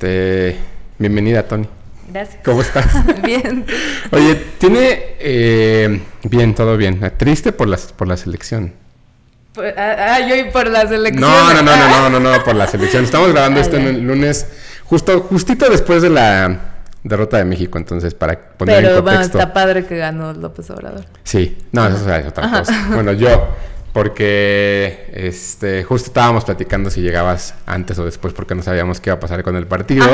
Este, bienvenida, Tony. Gracias. ¿Cómo estás? bien. Oye, tiene eh, bien, todo bien. Triste por las por la selección. Por- ah, ah, yo y por la selección. No, no, no, no, no, no, no, por la selección. Estamos grabando Ah, esto el lunes, justo, justito después de la derrota de México, entonces para poner Pero en bueno, contexto. está padre que ganó López Obrador. Sí, no, eso es otra cosa. Bueno, yo, porque este, justo estábamos platicando si llegabas antes o después, porque no sabíamos qué iba a pasar con el partido.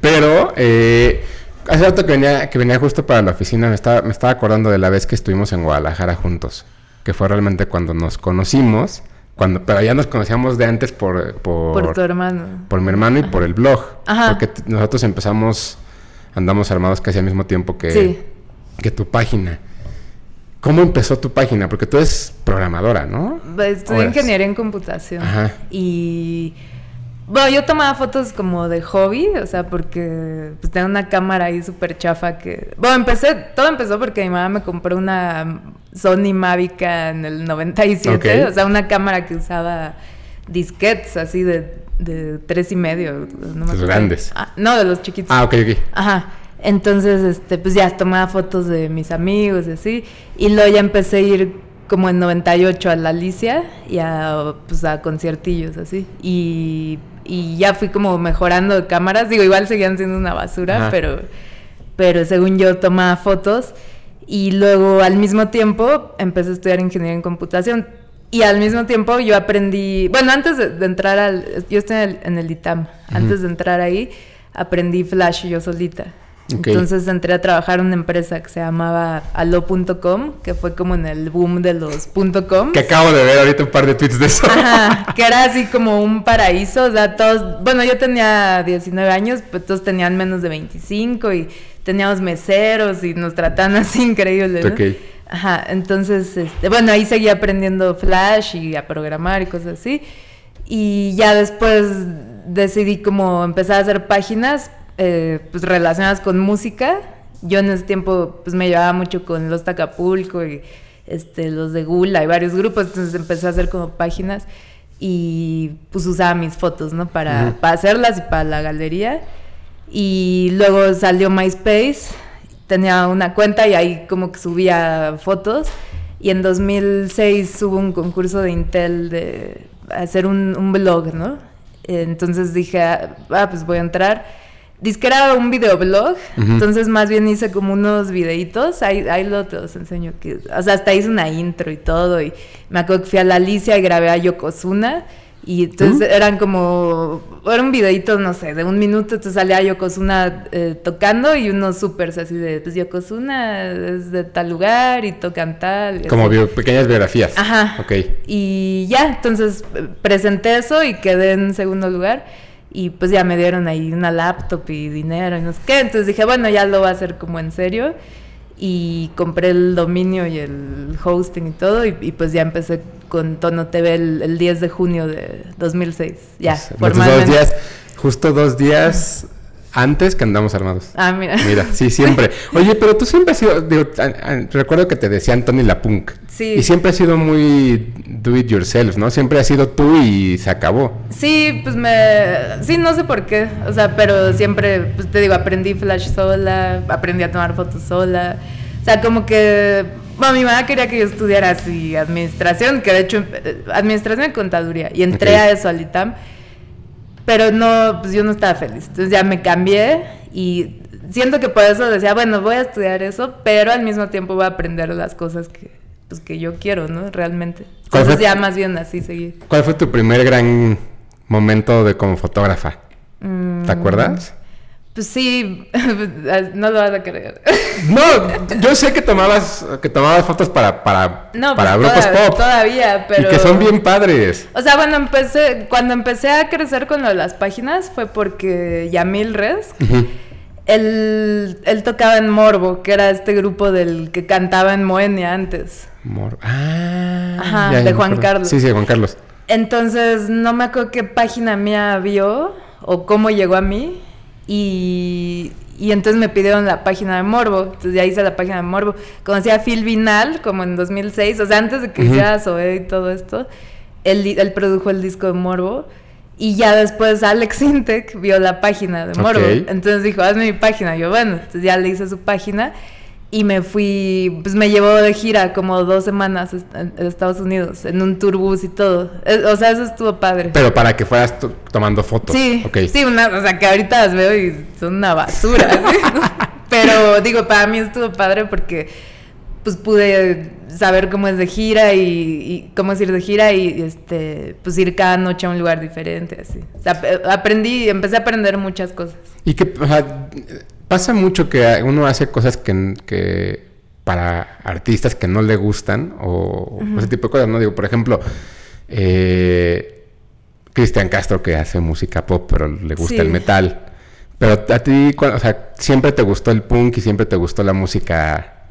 Pero eh, hace rato que venía, que venía justo para la oficina, me estaba, me estaba acordando de la vez que estuvimos en Guadalajara juntos, que fue realmente cuando nos conocimos, cuando, pero ya nos conocíamos de antes por, por, Por tu hermano. por mi hermano y por el blog. Ajá. Porque nosotros empezamos, andamos armados casi al mismo tiempo que, Sí. que tu página. ¿Cómo empezó tu página? Porque tú eres programadora, ¿no? Estudié ingeniería en computación. Ajá. Y. Bueno, yo tomaba fotos como de hobby, o sea, porque pues, tenía una cámara ahí súper chafa que... Bueno, empecé, todo empezó porque mi mamá me compró una Sony Mavic en el 97, Ok. o sea, una cámara que usaba disquetes así de, de tres y medio. No me Los grandes. Ah, no, de los chiquitos. Ah, ok, ok. Ajá. Entonces, este, pues ya tomaba fotos de mis amigos y así. Y luego ya empecé a ir como en 98 a la Alicia y a, pues, a conciertillos así. Y, y ya fui como mejorando de cámaras. Digo, igual seguían siendo una basura, Ajá. pero, pero según yo tomaba fotos. Y luego al mismo tiempo empecé a estudiar ingeniería en computación. Y al mismo tiempo yo aprendí, bueno, antes de, de entrar al, yo estoy en el, en el ITAM, antes de entrar ahí aprendí Flash yo solita. Entonces entré a trabajar en una empresa que se llamaba alo.com, que fue como en el boom de los .com. Que acabo de ver ahorita un par de tweets de eso. Ajá, que era así como un paraíso, o sea, todos, bueno, yo tenía 19 años, pues todos tenían menos de 25 y teníamos meseros y nos trataban así increíble, ¿no? Ok. Ajá, entonces, este, bueno, ahí seguí aprendiendo Flash y a programar y cosas así. Y ya después decidí como empezar a hacer páginas eh, pues relacionadas con música. Yo en ese tiempo pues me llevaba mucho con Los Tacapulco y este, los de Gula y varios grupos, entonces empecé a hacer como páginas y pues usaba mis fotos, ¿no? Para, Ujú. para hacerlas y para la galería. Y luego salió MySpace, tenía una cuenta y ahí como que subía fotos. Y en 2006 hubo un concurso de Intel de hacer un, un blog, ¿no? Entonces dije, ah, ah, pues voy a entrar. Dice que era un videoblog, Ujú. entonces más bien hice como unos videitos, ahí, ahí lo te los enseño, que, o sea, hasta hice una intro y todo, y me acuerdo que fui a la Alicia y grabé a Yokozuna, y entonces eran como, era un videito, no sé, de un minuto, entonces salía Yokozuna eh, tocando y unos supers así de, pues Yokozuna es de tal lugar y tocan tal. y Como bio- pequeñas biografías. Ajá. Ok. Y ya, entonces presenté eso y quedé en segundo lugar. Y pues ya me dieron ahí una laptop y dinero y no sé qué. Entonces dije, bueno, ya lo voy a hacer como en serio. Y compré el dominio y el hosting y todo. Y, y pues ya empecé con Tono TV el, el 10 de junio de 2006. Ya, dos formalmente. días, justo dos días antes que andamos armados. Ah, mira. Mira, sí, siempre. Oye, pero tú siempre has sido, digo, a- a- recuerdo que te decían Tony la Punk. Sí. Y siempre has sido muy do it yourself, ¿no? Siempre has sido tú y se acabó. Sí, pues me... Sí, no sé por qué. O sea, pero siempre, pues te digo, aprendí Flash sola, aprendí a tomar fotos sola. O sea, como que... Bueno, mi mamá quería que yo estudiara así administración, que de hecho, eh, administración y contaduría. Y entré a eso al ITAM. Pero no, pues yo no estaba feliz. Entonces ya me cambié y siento que por eso decía, bueno, voy a estudiar eso, pero al mismo tiempo voy a aprender las cosas que, pues, que yo quiero, ¿no? Realmente. ¿Cuál Entonces ya más bien así seguí. ¿Cuál fue tu primer gran momento de como fotógrafa? Mm, ¿Te acuerdas? Pues sí, no lo vas a creer. No, yo sé que tomabas, que tomabas fotos para, para, No, para pues grupos toda- pop. todavía, pero... Y que son bien padres. O sea, bueno, empecé, cuando empecé a crecer con lo de las páginas fue porque Yamil Res, Ujú. él, él tocaba en Morbo, que era este grupo del que cantaba en Moenia antes. Mor- ah, Ajá, ya, de Juan. Carlos. Sí, sí, Juan Carlos. Entonces, no me acuerdo qué página mía vio o cómo llegó a mí. Y, y entonces me pidieron la página de Morbo. Entonces ya hice la página de Morbo. Conocí a Phil Vinal como en 2006, o sea, antes de que hiciera Zoé y todo esto. Él, él produjo el disco de Morbo. Y ya después Alex Intec vio la página de Morbo. Ok. Entonces dijo, hazme mi página. Yo, bueno, entonces ya le hice su página y me fui, pues me llevó de gira como dos semanas en Estados Unidos, en un tourbus y todo. O sea, eso estuvo padre. Pero para que fueras to- tomando fotos. Sí, sí, una, o sea, que ahorita las veo y son una basura. ¿sí? Pero digo, para mí estuvo padre porque pues pude saber cómo es de gira y, y cómo es ir de gira y este pues ir cada noche a un lugar diferente así. O sea, ap- aprendí, empecé a aprender muchas cosas. Y que, o sea, pasa mucho que uno hace cosas que, que para artistas que no le gustan o ese tipo de cosas, ¿no? Digo, por ejemplo, eh, Cristian Castro que hace música pop, pero le gusta Sí. el metal. Pero a ti, o sea, siempre te gustó el punk y siempre te gustó la música.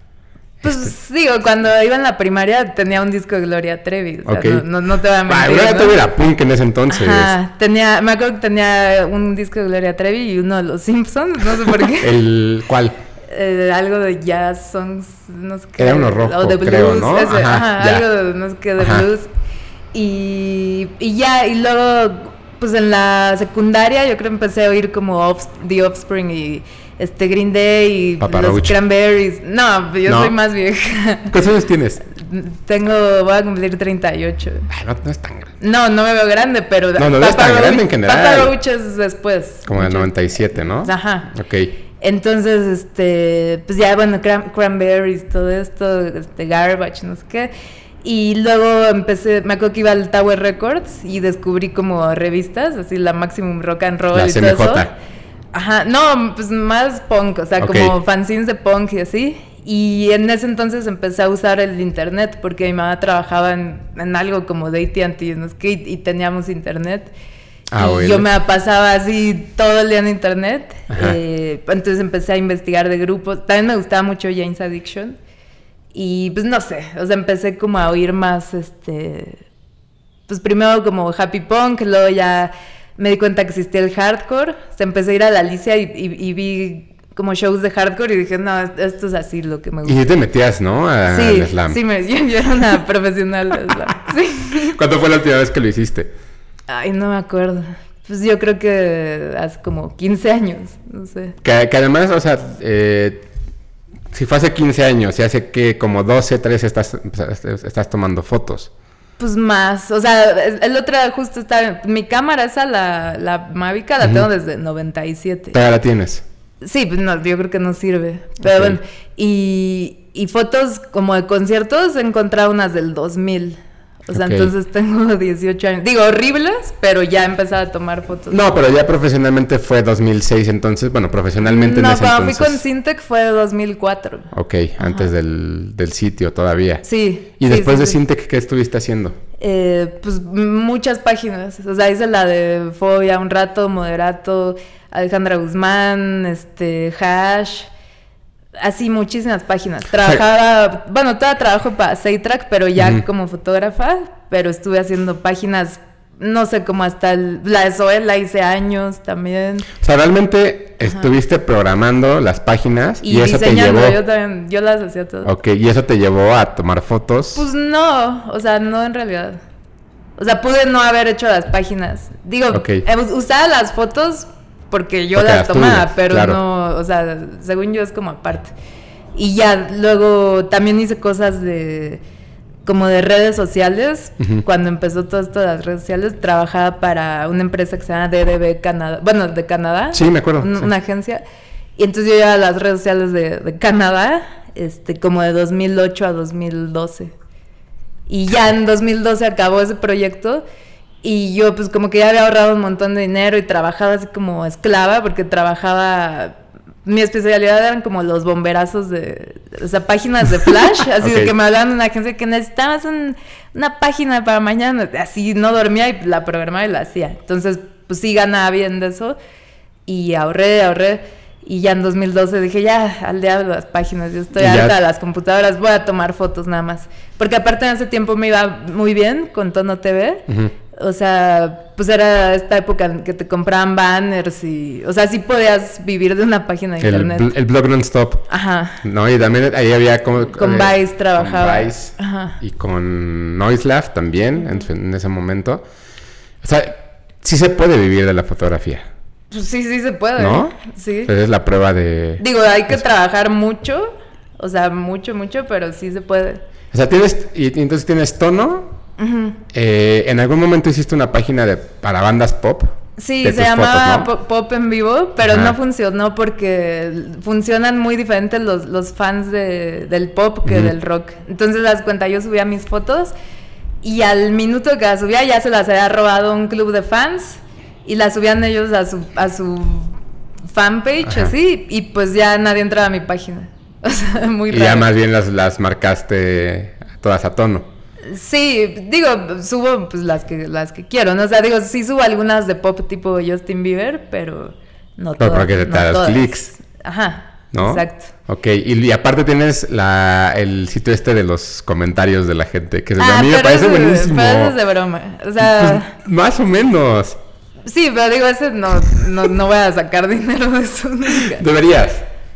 Pues este, digo, cuando iba en la primaria tenía un disco de Gloria Trevi. o sea, no, no, no te voy a Ah, mentir. Gloria ¿no? Trevi era punk en ese entonces. Ajá, tenía, me acuerdo que tenía un disco de Gloria Trevi y uno de los Simpsons, no sé por qué. El cuál? Eh, algo de jazz songs, no sé qué. Era uno rojo, O de blues, creo, ¿no? ese, Ajá, algo de no sé qué, de Ajá. blues. Y, y ya, y luego, pues en la secundaria yo creo que empecé a oír como The Offspring y este Green Day y Papa los. Cranberries. No, yo No. soy más vieja. ¿Cuántos años tienes? Tengo, voy a cumplir 38. Ah, no, no es tan grande. No, no me veo grande, pero No, no ves tan grande en general. Papa Roach es después. Como del Mucho- 97, ¿no? Ajá. Ok. Entonces, este, pues ya, bueno, cran- cranberries, todo esto, este, garbage, no sé qué. Y luego empecé, me acuerdo que iba al Tower Records y descubrí como revistas, así la Maximum Rock and Roll La y todo CMJ. eso. Ajá, no, pues más punk, o sea, como fanzines de punk y así. Y en ese entonces empecé a usar el internet porque mi mamá trabajaba en, en algo como de AT&T, no sé qué, y, y teníamos internet. Ah, y bueno. yo me pasaba así todo el día en internet. Eh, entonces empecé a investigar de grupos. También me gustaba mucho James Addiction. Y pues no sé, o sea, empecé como a oír más, este, pues primero como happy punk, luego ya me di cuenta que existía el hardcore. O sea, empecé a ir a la Alicia y, y- y vi como shows de hardcore y dije, no, esto es así lo que me Y gusta. sí te metías, ¿no? A- Sí, al slam. sí, me, yo, yo era una profesional de slam. Sí. ¿Cuándo fue la última vez que lo hiciste? Ay, no me acuerdo. Pues yo creo que hace como 15 años, no sé. Que, que además, o sea, eh, si fue hace 15 años y hace que como 12, 13 estás, estás tomando fotos. Pues más, o sea, el otro justo está, mi cámara esa, la, la Mavica, la Ujú. tengo desde 97. Todavía la tienes. Sí, pues no, yo creo que no sirve. Pero bueno, y, y fotos como de conciertos he encontrado unas del 2000. O sea, entonces tengo 18 años. Digo, horribles, pero ya he empezado a tomar fotos. No, pero ya profesionalmente fue 2006, entonces, bueno, profesionalmente en no, ese cuando fui con Syntec fue 2004. Ok, antes del, del sitio todavía. Sí. Y sí, después sí, de sí. Sintec, ¿qué estuviste haciendo? Eh, pues muchas páginas. O sea, hice la de Fobia un rato, Moderato, Alejandra Guzmán, este, Hash. Así muchísimas páginas. Trabajaba, bueno, todavía trabajo para Saytrack, pero ya como fotógrafa, pero estuve haciendo páginas, no sé, como hasta el- la de Zoe la hice años también. O sea, realmente estuviste programando las páginas y, Y, eso te llevó. yo también, yo las hacía todas. Ok, y eso te llevó a tomar fotos. Pues no, o sea, no en realidad. O sea, pude no haber hecho las páginas. Digo, Ok. eh, usaba las fotos porque yo Porque las tomaba, tuyas, pero claro. no, o sea, según yo es como aparte. Y ya, luego también hice cosas de como de redes sociales. Cuando empezó todo esto de las redes sociales, trabajaba para una empresa que se llama DDB Canadá, bueno, de Canadá. Sí, me acuerdo, un- sí. Una agencia. Y entonces yo iba a las redes sociales de, de Canadá, este, como de 2008 a 2012. Y ya en 2012 acabó ese proyecto y yo pues como que ya había ahorrado un montón de dinero y trabajaba así como esclava porque trabajaba... Mi especialidad eran como los bomberazos de... O sea, páginas de flash, así Ok. de que me hablaban de una agencia que necesitabas un- una página para mañana. Así no dormía y la programaba y la hacía. Entonces, pues sí ganaba bien de eso y ahorré, ahorré. Y ya en 2012 dije, ya, al diablo las páginas, yo estoy harta de las computadoras, voy a tomar fotos nada más. Porque aparte en ese tiempo me iba muy bien con Tono TV. Ujú. O sea, pues era esta época en que te compraban banners y... O sea, sí podías vivir de una página de el, internet. el blog non-stop. Ajá. No, y también ahí había como... Con eh, Vice trabajaba. Con Vice Ajá. y con Noiselab también en, ese momento. O sea, sí se puede vivir de la fotografía. Pues sí, sí se puede. ¿No? Sí. Es la prueba de... Digo, hay que trabajar mucho, o sea, mucho, mucho, pero sí se puede. O sea, tienes, y, y entonces tienes tono. Eh, en algún momento hiciste una página de para bandas pop. Sí, se llamaba fotos, Pop en Vivo, pero Ajá. no funcionó porque funcionan muy diferentes los, los fans de- del pop que del rock. Entonces, las cuenta, yo subía mis fotos y al minuto que las subía ya se las había robado un club de fans y las subían ellos a su, a su fanpage, Ajá. así, y pues ya nadie entraba a mi página. O sea, muy Y raro. ya más bien las, las marcaste todas a tono. Sí, digo, subo pues las que las que quiero, ¿no? O sea, digo, sí subo algunas de pop tipo Justin Bieber, pero no Pero todas. porque te no das todas. clics. Ajá. ¿No? Exacto. Ok, y, y aparte tienes la, el sitio este de los comentarios de la gente, que Ah, a mí me parece eso- buenísimo. Pero eso es de broma. O sea, Pues, más o menos. sí, pero digo, ese no, no, no voy a sacar dinero de eso nunca. Deberías.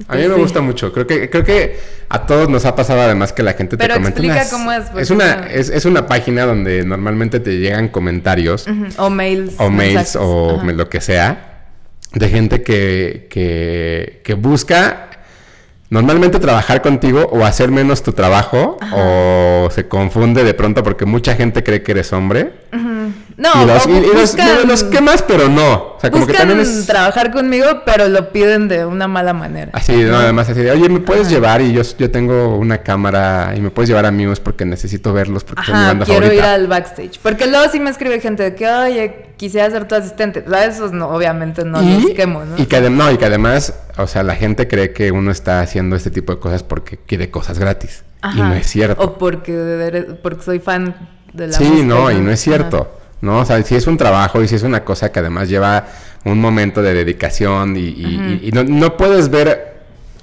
A mí Pues me gusta mucho. Creo que, creo que a todos nos ha pasado además que la gente Pero te comenta. explica unas- cómo es, porque Es una, no- es, es una página donde normalmente te llegan comentarios O mails. o mails mensajes. o Ajá. lo que sea de gente que, que, que busca normalmente trabajar contigo o hacer menos tu trabajo o se confunde de pronto porque mucha gente cree que eres hombre No, y los, y- buscan- los quemas pero no o sea como que también es trabajar conmigo, pero lo piden de una mala manera. así no además así de oye me puedes llevar y yo, yo tengo una cámara y me puedes llevar a Muse porque necesito verlos porque son mi Ajá, banda quiero ir al backstage. Porque luego sí me escribe gente de que, oye, quisiera ser tu asistente. O sea, esos no, obviamente no los quemo, ¿no? Y que, adem- no, y que además, o sea, la gente cree que uno está haciendo este tipo de cosas porque quiere cosas gratis. Y Ajá. no es cierto. O porque, porque soy fan de la sí, música, no, y no es cierto. ¿No? O sea, si es un trabajo y si es una cosa que además lleva un momento de dedicación y, y- y- y no, no puedes ver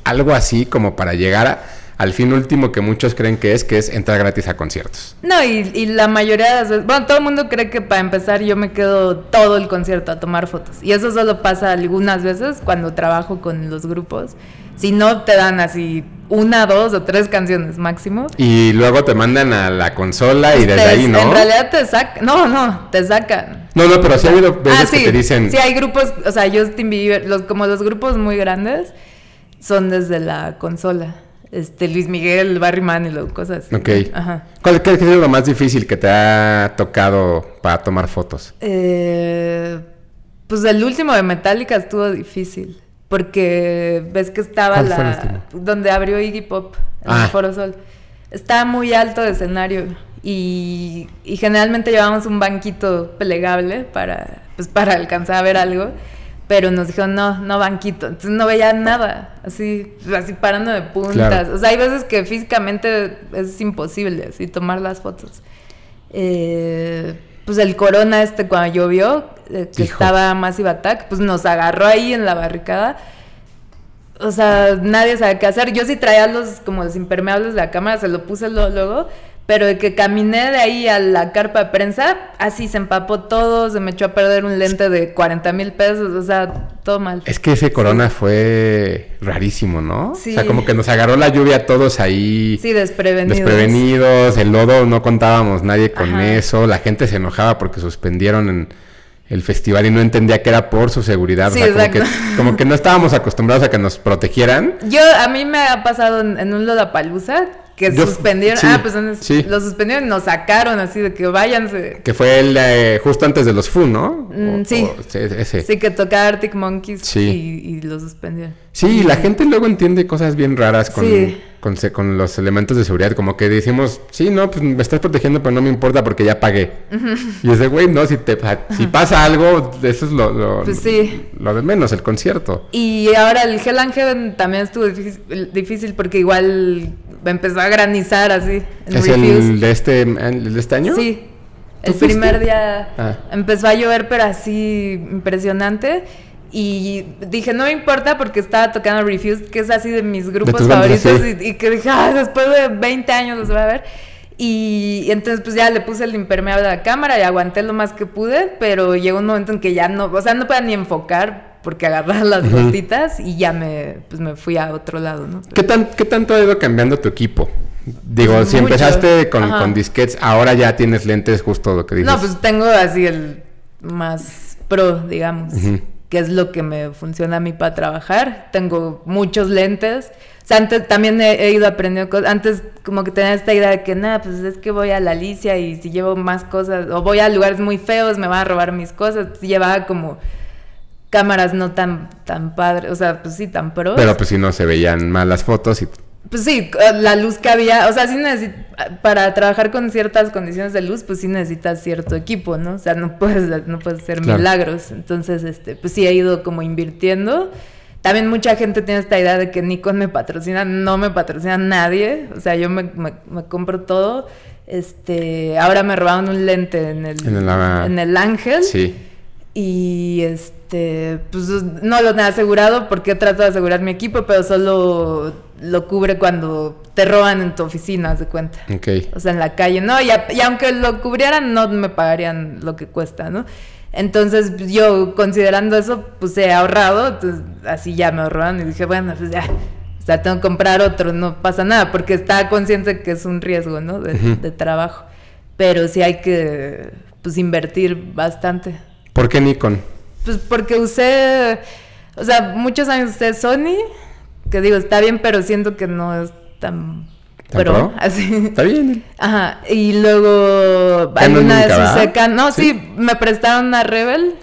algo así como para llegar a- al fin último que muchos creen que es, que es entrar gratis a conciertos. No, y, y la mayoría de las veces, bueno, todo el mundo cree que para empezar yo me quedo todo el concierto a tomar fotos. Y eso solo pasa algunas veces cuando trabajo con los grupos. Si no, te dan así una, dos o tres canciones máximo. Y luego te mandan a la consola y desde Te- ahí, ¿no? En realidad te sacan, no, no, te sacan. No, no, pero sí ha habido veces Ah, sí, que te dicen... sí hay grupos, o sea, Justin Bieber, los, como los grupos muy grandes, son desde la consola. Este, Luis Miguel, Barry Manilow, cosas así. Ok. Ajá. ¿Cuál qué ha sido lo más difícil que te ha tocado para tomar fotos? Eh, pues el último de Metallica estuvo difícil. Porque ves que estaba ¿Cuál fue el la. último? donde abrió Iggy Pop en Ah. el Foro Sol. Estaba muy alto de escenario. Y, y generalmente llevábamos un banquito plegable para, pues, para alcanzar a ver algo. Pero nos dijeron, no, no banquito. Entonces no veía nada. Así, así parando de puntas. Claro. O sea, hay veces que físicamente es imposible así tomar las fotos. Eh, pues el corona este cuando llovió, eh, que Hijo. estaba Massive Attack, pues nos agarró ahí en la barricada. O sea, nadie sabe qué hacer. Yo sí traía los como los impermeables de la cámara, se lo puse luego, pero de que caminé de ahí a la carpa de prensa, así se empapó todo, se me echó a perder un lente de 40 mil pesos, o sea, todo mal. Es que ese corona fue rarísimo, ¿no? Sí. O sea, como que nos agarró la lluvia a todos ahí Sí, desprevenidos. desprevenidos, el lodo no contábamos nadie con Ajá. eso, la gente se enojaba porque suspendieron en el festival y no entendía que era por su seguridad, Sí, o sea, como que, como que no estábamos acostumbrados a que nos protegieran. Yo, a mí me ha pasado en, en un Lollapalooza que Yo- suspendieron, sí, ah, pues sí. lo suspendieron y nos sacaron así de que váyanse. Que fue el eh, justo antes de los FU, ¿no? Mm, O- sí. o- ese. Sí, que tocaba Arctic Monkeys Sí. y, y lo suspendieron. Sí, la gente luego entiende cosas bien raras con, con, con los elementos de seguridad. Como que decimos, sí, no, pues me estás protegiendo, pero no me importa porque ya pagué. Y es de, güey, no, si, te, si pasa algo, eso es lo, lo, Pues sí. lo de menos, el concierto. Y ahora el Hell and Heaven también estuvo difícil, difícil porque igual empezó a granizar así. en ¿Es el de, este, el de este año? Sí. El ¿Tú fuiste? primer día Ah. empezó a llover, pero así impresionante. Y dije, no me importa porque estaba tocando Refused, que es así de mis grupos bandas, favoritos. sí. Y, y que dije, "Ah, después de 20 años los voy a ver. Y, y entonces pues ya le puse el impermeable a la cámara y aguanté lo más que pude, pero llegó un momento en que ya no, o sea, no podía ni enfocar porque agarraba las gotitas y ya me, pues me fui a otro lado, ¿no? ¿Qué, tan, ¿Qué tanto ha ido cambiando tu equipo? Digo, Pues si mucho. empezaste con, con disquets, ahora ya tienes lentes, justo lo que dices. No, pues tengo así el más pro, digamos, que es lo que me funciona a mí para trabajar. Tengo muchos lentes. O sea, antes también he, ido aprendiendo cosas. Antes como que tenía esta idea de que, nada, pues es que voy a la Alicia y si llevo más cosas, o voy a lugares muy feos, me van a robar mis cosas. Llevaba como cámaras no tan, tan padres, o sea, pues sí, tan pros. Pero pues si no se veían mal las fotos y pues sí, la luz que había, o sea, sí para trabajar con ciertas condiciones de luz, pues sí necesitas cierto equipo, ¿no? O sea, no puedes, no puedes hacer milagros. Entonces, este, pues sí he ido como invirtiendo. También mucha gente tiene esta idea de que Nikon me patrocina, no me patrocina nadie, o sea, yo me, me, compro todo. Este, ahora me robaron un lente en el, en el Ángel. Sí. Y este, pues no lo he asegurado porque trato de asegurar mi equipo, pero solo lo cubre cuando te roban en tu oficina, de cuenta. Ok. O sea, en la calle, ¿no? Y, aunque lo cubrieran, no me pagarían lo que cuesta, ¿no? Entonces, pues, yo considerando eso, pues he ahorrado, entonces así ya me ahorraron y dije, bueno, pues ya, o sea, tengo que comprar otro, no pasa nada, porque estaba consciente que es un riesgo, ¿no? De, de trabajo. Pero sí hay que, pues, invertir bastante. ¿Por qué Nikon? Pues porque usé, o sea, muchos años usé Sony que digo, está bien, pero siento que no es tan pro, así. Está bien. Ajá, y luego alguna de sus no, ¿Sí? me prestaron una Rebel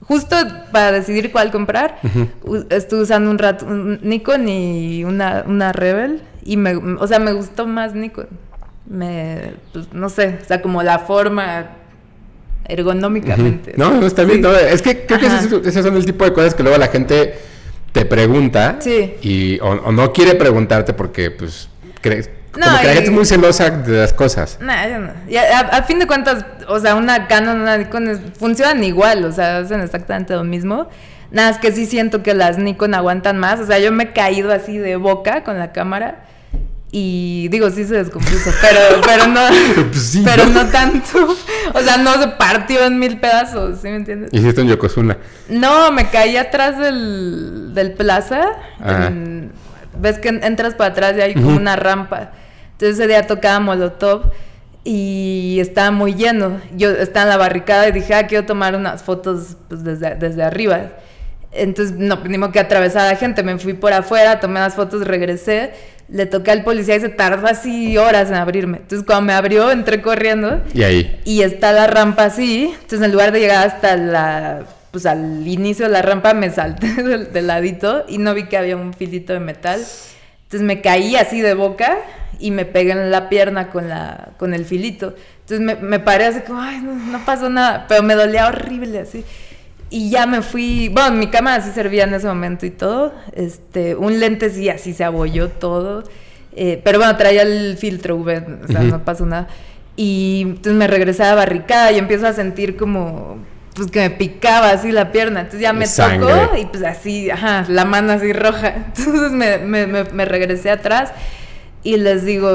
justo para decidir cuál comprar. Estuve usando un rato un Nikon y una, una Rebel y me, o sea, me gustó más Nikon. Me, pues, no sé, o sea, como la forma ergonómicamente. No, no está bien. es que creo que esos son el tipo de cosas que luego la gente te pregunta y o, no quiere preguntarte porque pues crees como que la gente es muy celosa de las cosas. No, yo no. Y a, fin de cuentas, o sea, una Canon, una Nikon funcionan igual, o sea, hacen exactamente lo mismo. Nada, es que sí siento que las Nikon aguantan más. O sea, yo me he caído así de boca con la cámara y digo, sí se descompuso, pero, pero no, pues pero ¿no? tanto. O sea, no se partió en mil pedazos, ¿sí me entiendes? ¿Hiciste un Yokozuna? No, me caí atrás del, del plaza. Ves que entras para atrás y hay como una rampa. Entonces ese día tocaba Molotov y estaba muy lleno. Yo estaba en la barricada y dije, ah, quiero tomar unas fotos pues, desde, desde arriba. Entonces, no, tenemos que atravesar a la gente. Me fui por afuera, tomé las fotos, regresé le toqué al policía y se tardó así horas en abrirme. Entonces cuando me abrió, entré corriendo. Y ahí. Y está la rampa así. Entonces en lugar de llegar hasta la, pues al inicio de la rampa, me salté del, ladito y no vi que había un filito de metal. Entonces me caí así de boca y me pegué en la pierna con, la, con el filito. Entonces me, me paré así como, ay, no, no pasó nada. Pero me dolía horrible así. Y ya me fui, bueno, mi cámara sí servía en ese momento y todo. Este, un lente sí, así se abolló todo. Eh, pero bueno, traía el filtro V, o sea, no pasó nada. Y entonces me regresé a barricada y empiezo a sentir como, pues que me picaba así la pierna. Entonces ya me tocó y pues así, ajá, la mano así roja. Entonces me, me, me, regresé atrás y les digo,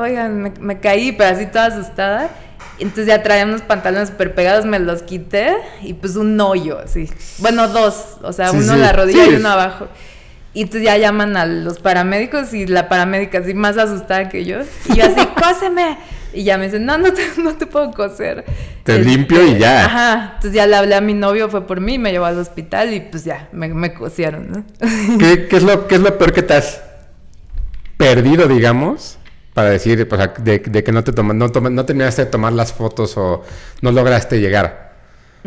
oigan, me, me caí, pero así toda asustada. Entonces ya traía unos pantalones súper pegados, me los quité y pues un hoyo así. Bueno, dos, o sea, uno en la rodilla y uno abajo. Y entonces ya llaman a los paramédicos y la paramédica así más asustada que yo. Y yo así, cóseme. Y ya me dicen, no, no te, no te puedo coser. Te limpio y ya. Ajá. Entonces ya le hablé a mi novio, fue por mí, me llevó al hospital y pues ya, me, me cosieron, ¿no? ¿Qué, qué, es lo, ¿Qué es lo peor que te has perdido, digamos? Para decir, pues, de, que no te tomas, no, no terminaste de tomar las fotos o no lograste llegar.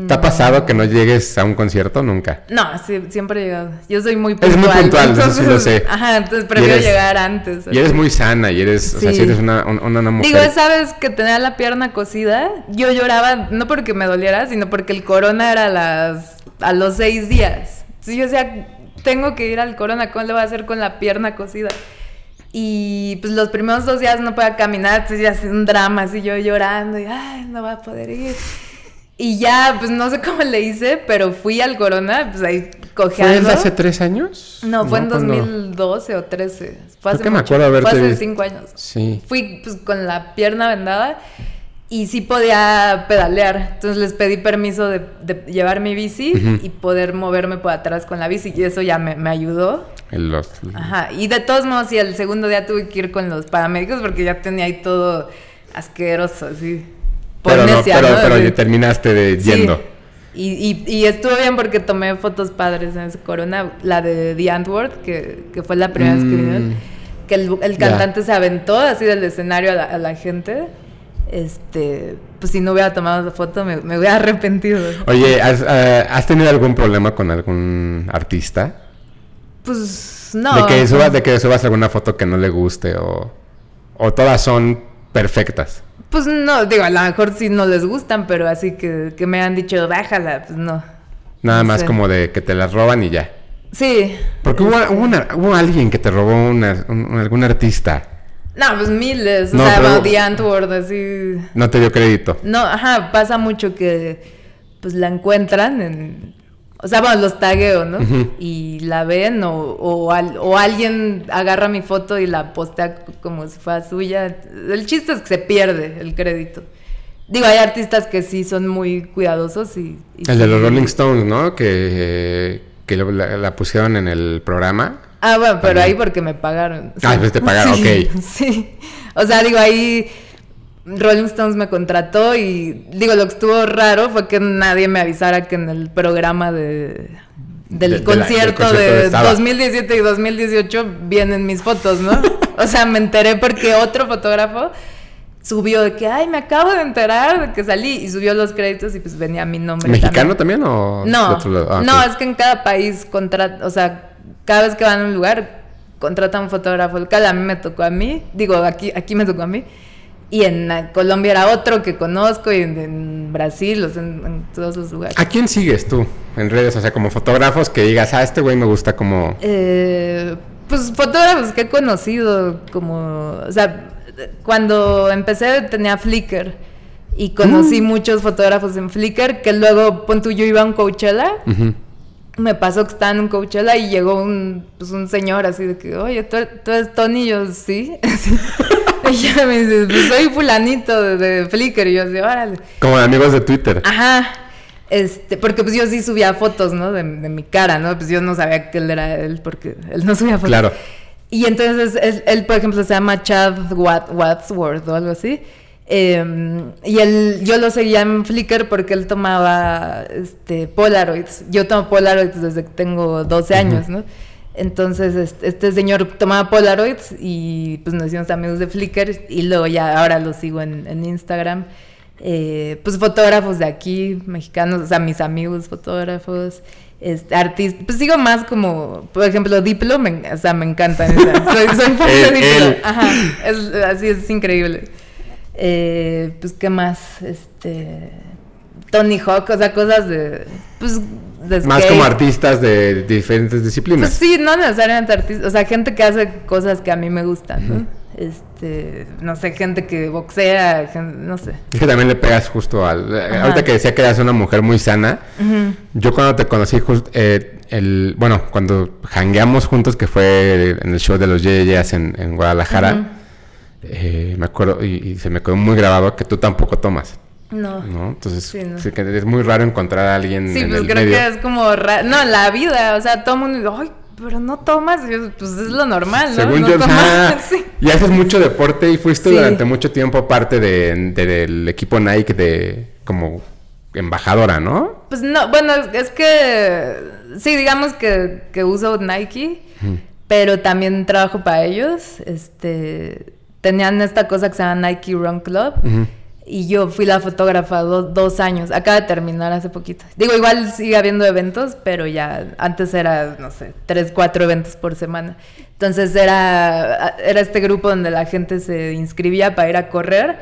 ¿Te ha pasado que no llegues a un concierto nunca? No, sí, siempre he llegado. Yo soy muy puntual. Es muy puntual, entonces, eso sí lo sé. Ajá, entonces prefiero llegar antes. Y eres muy sana y eres, o sea, si eres una, una, mujer. Digo, ¿sabes que tenía la pierna cosida? Yo lloraba no porque me doliera, sino porque el corona era a, las, a los seis días. Entonces yo decía, tengo que ir al corona, ¿cómo le voy a hacer con la pierna cosida? Y pues los primeros dos días no podía caminar, entonces ya un drama, así yo llorando y ay, no va a poder ir. Y ya, pues no sé cómo le hice, pero fui al Corona, pues ahí cojeando. ¿Fue hace tres años? No, fue en 2012 o 13. Fue hace me acuerdo Fue hace cinco años. Sí. Fui pues con la pierna vendada y sí podía pedalear. Entonces les pedí permiso de, llevar mi bici y poder moverme por atrás con la bici. Y eso ya me, ayudó. Ajá. Y de todos modos, y el segundo día tuve que ir con los paramédicos porque ya tenía ahí todo asqueroso, así. pero no, pero, pero terminaste de yendo. Y, y, y, estuvo bien porque tomé fotos padres en ese corona. La de The Antwoord, que, que fue la primera vez que Mm. vinieron. Que el, el cantante se aventó así del escenario a la, a la gente. Este, pues si no hubiera tomado esa foto me, me hubiera arrepentido. Oye, ¿has, eh, ¿has tenido algún problema con algún artista? Pues no. De que subas, de que subas alguna foto que no le guste o, o todas son perfectas. Pues no, digo, a lo mejor sí no les gustan, pero así que, que me han dicho, bájala, pues no. Nada No más sé. como de que te las roban y ya. Sí. Porque hubo, hubo, una- hubo alguien que te robó una- un- algún artista. No, pues miles. O No, sea, pero- The Antwoord, así. No te dio crédito. No, ajá, pasa mucho que pues la encuentran en... O sea, bueno, los tagueo, ¿no? Y la ven o, o, al- o alguien agarra mi foto y la postea como si fuera suya. El chiste es que se pierde el crédito. Digo, hay artistas que sí son muy cuidadosos y... y El de los Rolling Stones, ¿no? Que, que la pusieron en el programa. Ah, bueno, pero También. ahí porque me pagaron. Ah, pues te pagaron, Sí, ok. Sí. O sea, digo, ahí Rolling Stones me contrató y digo, lo que estuvo raro fue que nadie me avisara que en el programa de del De- de la- del concierto concierto de estaba. 2017 y 2018 vienen mis fotos, ¿no? o sea, me enteré porque otro fotógrafo subió de que, ay, me acabo de enterar de que salí y subió los créditos y pues venía mi nombre. ¿Mexicano también, o de No? Ah, no, es que en cada país contrata, o sea, cada vez que van a un lugar contratan un fotógrafo local. A mí me tocó a mí, digo, aquí, aquí me tocó a mí. Y en Colombia era otro que conozco y en, en Brasil, en, en todos los lugares. ¿A quién sigues tú en redes? O sea, como fotógrafos que digas, ah, este güey me gusta como... Eh, pues fotógrafos que he conocido, como, o sea, cuando empecé tenía Flickr y conocí Mm. muchos fotógrafos en Flickr que luego, pon tú, yo iba a un Coachella. Me pasó que estaba en un Coachella y llegó un, pues, un señor así de que, oye, ¿tú, tú eres Tony? Y yo, sí. y ya me dice, pues soy fulanito de, de Flickr. Y yo así, órale. Como de amigos de Twitter. Ajá. Este, porque pues yo sí subía fotos, ¿no? De, de mi cara, ¿no? Pues yo no sabía que él era él porque él no subía fotos. Claro. Y entonces él, él, por ejemplo, se llama Chad Wadsworth o algo así. Eh, y él, yo lo seguía en Flickr porque él tomaba este, Polaroids. Yo tomo Polaroids desde que tengo 12 años, ¿no? Entonces este, este señor tomaba Polaroids y pues nos hicimos amigos de Flickr y luego ya ahora lo sigo en, en Instagram. Eh, pues fotógrafos de aquí, mexicanos, o sea, mis amigos fotógrafos, este, artistas, pues sigo más como, por ejemplo, Diplo, me, o sea, me encanta. Soy, soy fan de Diplo. Ajá, es, así es increíble. Eh, pues, ¿qué más? Este, Tony Hawk, o sea, cosas de, pues, de Más como artistas de diferentes disciplinas. Pues sí, no necesariamente artistas, o sea, gente que hace cosas que a mí me gustan, ¿no? Este, no sé, gente que boxea, no sé. Es que también le pegas justo al... eh, Ajá. Ahorita que decía que eras una mujer muy sana, yo cuando te conocí, just- eh, el, bueno, cuando jangueamos juntos, que fue en el show de los Yeyas en, en Guadalajara. Eh, me acuerdo, y, y se me quedó muy grabado que tú tampoco tomas, No. ¿no? Entonces, Sí, no. sí que es muy raro encontrar a alguien Sí, en pues el creo medio. que es como ra- no, la vida, o sea, todo el mundo dice, ay, pero no tomas, pues es lo normal, ¿no? Según no yo, tomar, ah, sí. y haces mucho deporte y fuiste durante mucho tiempo parte de, de- del equipo Nike de como embajadora, ¿no? Pues no, bueno, es- es que sí, digamos que, que uso Nike, pero también trabajo para ellos. Este, tenían esta cosa que se llama Nike Run Club. Y yo fui la fotógrafa do- dos años. Acaba de terminar hace poquito. Digo, igual sigue habiendo eventos, pero ya antes era, no sé, tres, cuatro eventos por semana. Entonces era, era este grupo donde la gente se inscribía para ir a correr.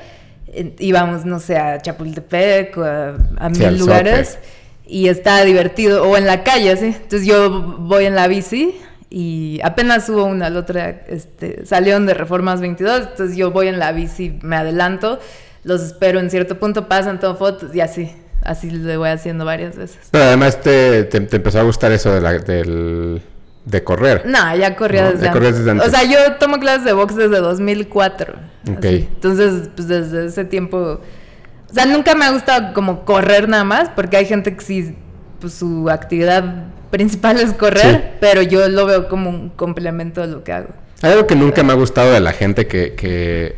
Íbamos, no sé, a Chapultepec o a, a Sí, mil lugares. Y estaba divertido. O en la calle, sí. Entonces yo voy en la bici y apenas subo una al otra, este, salieron de Reformas 22, entonces yo voy en la bici, me adelanto, los espero en cierto punto, pasan, tomo fotos y así, así lo voy haciendo varias veces. Pero además te, te- te empezó a gustar eso de, la, del, de correr. No, ya corría No, desde, ya corrías desde antes. O sea, yo tomo clases de box desde 2004. Ok. así. Entonces, pues desde ese tiempo... O sea, nunca me ha gustado como correr nada más, porque hay gente que sí, pues su actividad principal es correr, Sí. pero yo lo veo como un complemento de lo que hago. Hay algo que nunca me ha gustado de la gente que, que,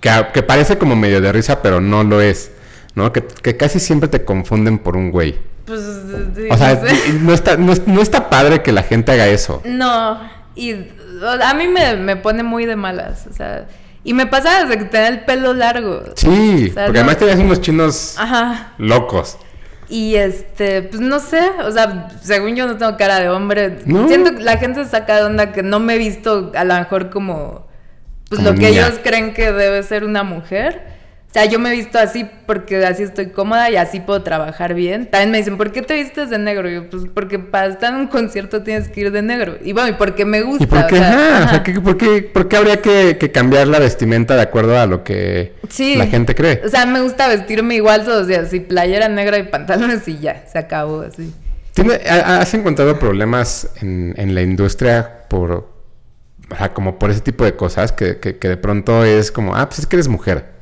que, parece como medio de risa, pero no lo es. ¿no? Que, que casi siempre te confunden por un güey. Pues, sí, O sea, no sé. no está, no, es- no está padre que la gente haga eso. No, y a mí me, me pone muy de malas, o sea, y me pasa desde que tenía el pelo largo. Sí, O sea, porque además tenías unos chinos Ajá. locos. Y este, pues no sé, o sea, según yo no tengo cara de hombre. No. Siento que la gente se saca de onda que no me he visto a lo mejor como pues Como lo que ellos creen que debe ser una mujer. O sea, yo me he visto así porque así estoy cómoda y así puedo trabajar bien. También me dicen, ¿por qué te vistes de negro? Y yo, pues porque para estar en un concierto tienes que ir de negro. Y bueno, y porque me gusta. ¿Y por qué? o sea, Ajá, o sea, ajá. ¿qué- por, qué, por qué habría que, que cambiar la vestimenta de acuerdo a lo que Sí. la gente cree? O sea, me gusta vestirme igual todos los días. Playera negra y pantalones y ya, se acabó así. ¿Tiene- ha- ¿Has encontrado problemas en, en la industria por, o sea, como por ese tipo de cosas que, que- que de pronto es como, ah, pues es que eres mujer?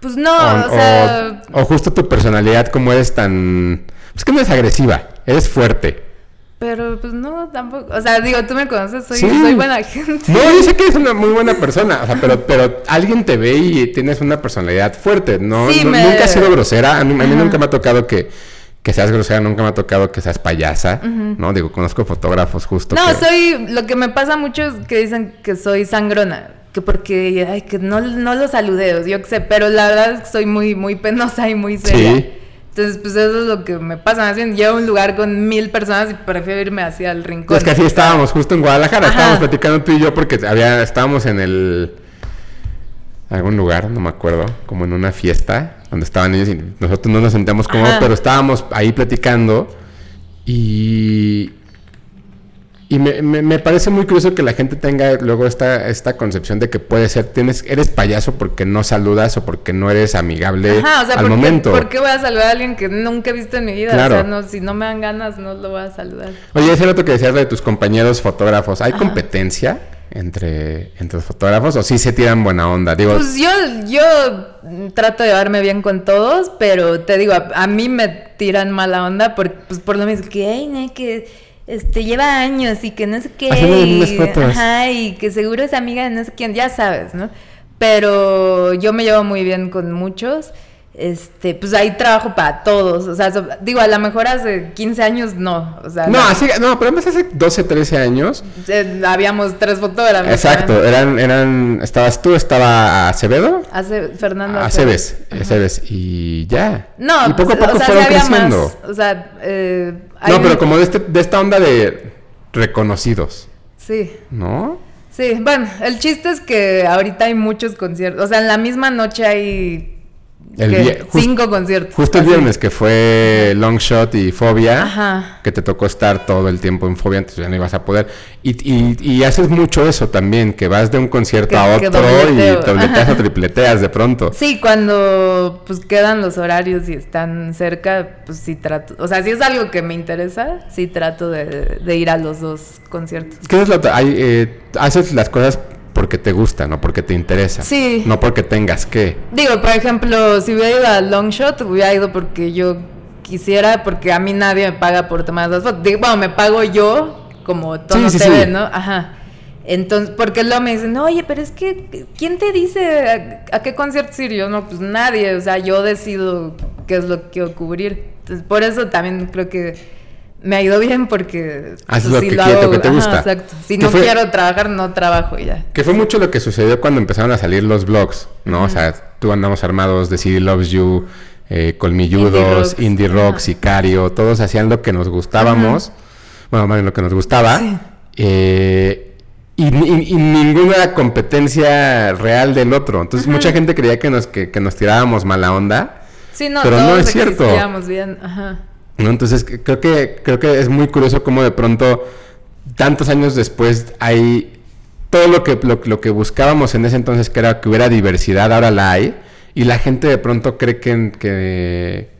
Pues no, o, o, sea... o- o justo tu personalidad como eres tan... Pues que no eres agresiva, eres fuerte. Pero pues no, tampoco. O sea, digo, tú me conoces, soy, Sí. soy buena gente. No, yo sé que eres una muy buena persona, o sea, pero, pero alguien te ve y tienes una personalidad fuerte, ¿no? Sí, No- me- Nunca has sido grosera, a mí, a mí Ajá. nunca me ha tocado que, que seas grosera, nunca me ha tocado que seas payasa, ¿no? Digo, conozco fotógrafos justo No, que... soy. Lo que me pasa mucho es que dicen que soy sangrona. Que porque, ay, que no, no los saludeo, yo qué sé. Pero la verdad es que soy muy, muy penosa y muy seria. Sí. Entonces, pues eso es lo que me pasa. Más bien, llego a un lugar con mil personas y prefiero irme hacia el rincón. Es que así estábamos justo en Guadalajara, Ajá. estábamos platicando tú y yo porque había, estábamos en el algún lugar, no me acuerdo, como en una fiesta donde estaban ellos y nosotros no nos sentíamos cómodos, Ajá. pero estábamos ahí platicando y y me, me- me parece muy curioso que la gente tenga luego esta, esta concepción de que puede ser, tienes, eres payaso porque no saludas o porque no eres amigable Ajá, o sea, al ¿por qué, momento. ¿por qué voy a saludar a alguien que nunca he visto en mi vida? Claro. O sea, no, si no me dan ganas, no lo voy a saludar. Oye, ese rato que decías de tus compañeros fotógrafos, ¿hay competencia entre, entre los fotógrafos o sí se tiran buena onda? Digo, Pues yo, yo trato de llevarme bien con todos, pero te digo, a, a mí me tiran mala onda por, pues por lo mismo que, ay, no, que este, lleva años y que no sé qué. Y, fotos. ajá, y que seguro es amiga de no sé quién, ya sabes, ¿no? Pero yo me llevo muy bien con muchos. Este, pues hay trabajo para todos. O sea, so- digo, a lo mejor hace 15 años no. O sea, no, así, no, pero hace 12, 13 años. eh, habíamos tres fotógrafos. Exacto, eran, eran, estabas tú, estaba Acevedo, Hace Fernando Aceves, Aceves, y ya. No, y poco a pues, poco o sea, fueron sí había creciendo. más. O sea, eh, No, pero un- como de, este, de esta onda de reconocidos, Sí, ¿no? sí. Bueno, el chiste es que ahorita hay muchos conciertos. O sea, en la misma noche hay El jus- cinco conciertos. Justo el así. viernes que fue Longshot y Fobia, Ajá. que te tocó estar todo el tiempo en Fobia, entonces ya no ibas a poder. Y, y- y haces mucho eso también, que vas de un concierto Que- a que otro dobleteo. y dobleteas o tripleteas de pronto. Sí, cuando pues quedan los horarios y están cerca, pues sí trato. O sea, si es algo que me interesa, sí trato de, de ir a los dos conciertos. ¿Qué es lo? Hay, eh, haces las cosas porque te gustan, no porque te interesa. Sí. No porque tengas que. Digo, por ejemplo, si hubiera ido a Longshot, hubiera ido porque yo quisiera, porque a mí nadie me paga por tomar dos fotos. Digo, bueno, me pago yo como Tono Sí, sí, TV, sí. ¿no? Ajá. Entonces, porque luego me dicen, oye, pero es que, ¿quién te dice a, a qué conciertos ir? Yo, no, pues nadie, o sea, yo decido qué es lo que quiero cubrir. Entonces, por eso también creo que me ha ido bien, porque... Haces pues, lo sí que lo que te ajá, gusta. exacto. Si ¿Qué no fue? quiero trabajar, no trabajo y ya. Que fue mucho lo que sucedió cuando empezaron a salir los blogs, ¿no? O sea, tú andamos armados de CD Loves You, eh, Colmilludos, Indie. Rock, Ajá. Sicario, todos hacían lo que nos gustábamos, bueno, más bien lo que nos gustaba, Sí. eh, y, y- y ninguna competencia real del otro. Entonces mucha gente creía que nos, que, que nos tirábamos mala onda, Sí, no, Pero no es cierto. bien, ajá. ¿No? Entonces creo que, creo que es muy curioso cómo de pronto, tantos años después, hay todo lo que, lo, lo que buscábamos en ese entonces, que era que hubiera diversidad, ahora la hay, y la gente de pronto cree que, que,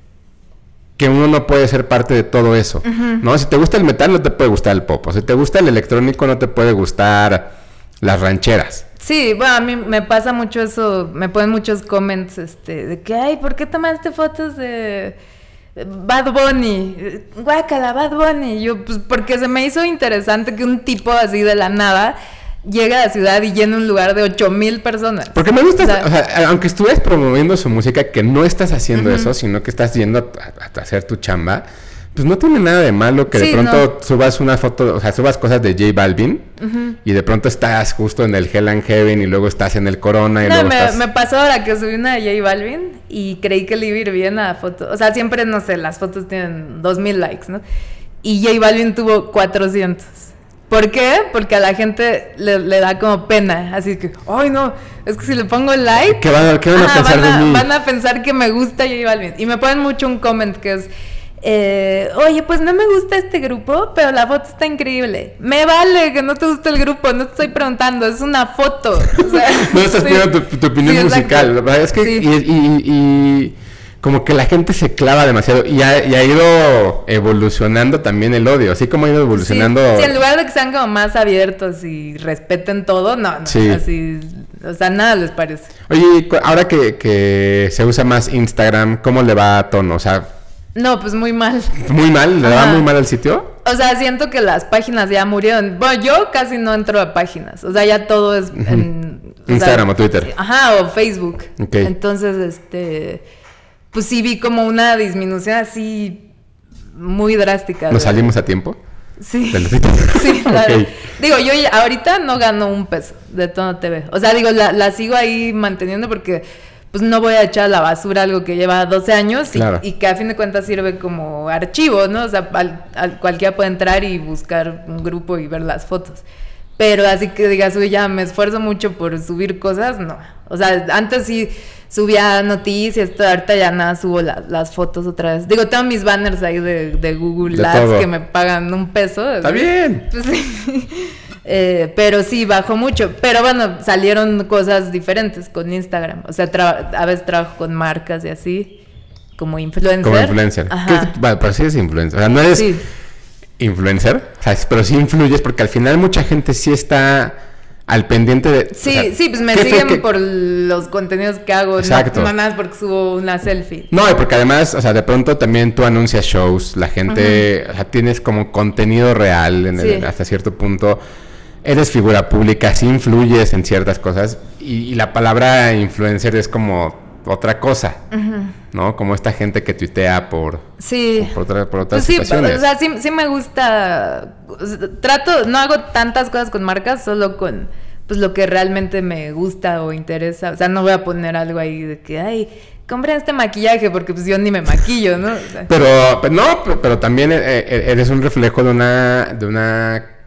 que uno no puede ser parte de todo eso, ¿no? Si te gusta el metal, no te puede gustar el pop, o si te gusta el electrónico, no te puede gustar las rancheras. Sí, bueno, a mí me pasa mucho eso, me ponen muchos comments, este, de que, ay, ¿por qué tomaste fotos de Bad Bunny? Guácala, Bad Bunny. Yo, pues, porque se me hizo interesante que un tipo así de la nada llega a la ciudad y llena un lugar de 8 mil personas. Porque me gusta, o sea, aunque estuvieras promoviendo su música, que no estás haciendo eso, sino que estás yendo a, hacer tu chamba, pues no tiene nada de malo que de pronto subas una foto, o sea, subas cosas de J Balvin y de pronto estás justo en el Hell and Heaven y luego estás en el Corona y no, luego me, estás... me pasó ahora que subí una de J Balvin y creí que le iba a ir bien a la foto. O sea, siempre, no sé, las fotos tienen 2000 likes, ¿no? Y J Balvin tuvo 400. ¿Por qué? Porque a la gente le, da como pena. Así que, ay no, es que si le pongo like. ¿Qué van, a pensar de mí? Van a pensar que me gusta J Balvin. Y me ponen mucho un comment que es. Eh, oye, pues no me gusta este grupo, pero la foto está increíble. Me vale que no te guste el grupo, no te estoy preguntando, es una foto. O sea, no estás pidiendo tu, opinión musical. Es que, y como que la gente se clava demasiado y ha, ido evolucionando también el odio, así como ha ido evolucionando. Sí, en lugar de que sean como más abiertos y respeten todo, no, no, así, o sea, nada les parece. Oye, ahora que, se usa más Instagram, ¿cómo le va a tono? O sea, no, pues muy mal. ¿Muy mal? ¿Le va muy mal al sitio? O sea, siento que las páginas ya murieron. Bueno, yo casi no entro a páginas. O sea, ya todo es en... Instagram o Twitter. Ajá, o Facebook. Entonces, este pues sí vi como una disminución así muy drástica. ¿Nos salimos a tiempo? Sí. sí Digo, yo ahorita no gano un peso de Tono TV. O sea, digo, la, sigo ahí manteniendo porque pues no voy a echar a la basura algo que lleva 12 años y, que a fin de cuentas sirve como archivo, ¿no? O sea, cualquiera puede entrar y buscar un grupo y ver las fotos. Pero así que digas, uy, ya me esfuerzo mucho por subir cosas, no. O sea, antes sí subía noticias, ahorita ya nada, subo las fotos otra vez. Digo, tengo mis banners ahí de, Google Ads que me pagan un peso. Está bien. Pues eh, pero sí, bajó mucho. Pero bueno, salieron cosas diferentes con Instagram. O sea, a veces trabajo con marcas y así, como influencer. Como influencer. pero sí es influencer. O sea, no eres influencer, o sea, pero sí influyes porque al final mucha gente sí está al pendiente de... Sí, sí, pues me siguen por los contenidos que hago, Exacto. no, más porque subo una selfie. No, y porque además, o sea, de pronto también tú anuncias shows, la gente, o sea, tienes como contenido real en hasta cierto punto, eres figura pública, sí influyes en ciertas cosas y, la palabra influencer es como otra cosa, ¿no? Como esta gente que tuitea por, sí. por, por, otras pues sí, o sea, sí, sí, me gusta, trato, no hago tantas cosas con marcas, solo con pues lo que realmente me gusta o interesa. O sea, no voy a poner algo ahí de que, ay, compren este maquillaje porque pues yo ni me maquillo, ¿no? pero, no, pero, también eh, eh, eres un reflejo de una, de una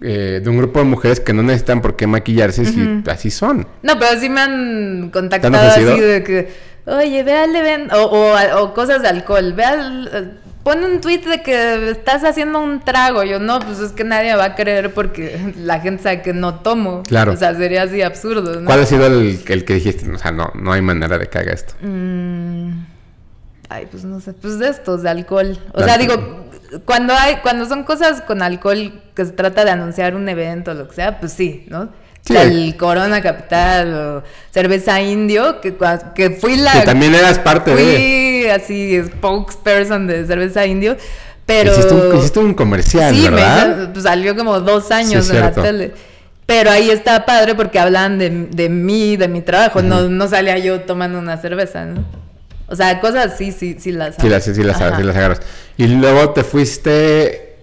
eh, de un grupo de mujeres que no necesitan por qué maquillarse si así son. No, pero sí me han contactado así de que, oye, ve al evento, o, o, cosas de alcohol, ve al pone un tweet de que estás haciendo un trago. Yo, no, pues es que nadie va a creer porque la gente sabe que no tomo. Claro. O sea, sería así absurdo. ¿Cuál ha sido el, el, que dijiste? O sea, no, no hay manera de que haga esto. Mm, ay, pues no sé. Pues de estos, de alcohol. O sea, digo, cuando hay, cuando son cosas con alcohol que se trata de anunciar un evento o lo que sea, pues sí, ¿no? el Corona Capital o Cerveza Indio, que, que fui la... Que también eras parte fui de... así spokesperson de Cerveza Indio, pero... Hiciste un, comercial, sí, ¿verdad? pues, salió como dos años en la tele. Pero ahí está padre porque hablan de, de mí, de mi trabajo, no, no salía yo tomando una cerveza, ¿no? O sea, cosas así, sí, sí las... Sí, las, sí, las, sí las agarras. Y luego te fuiste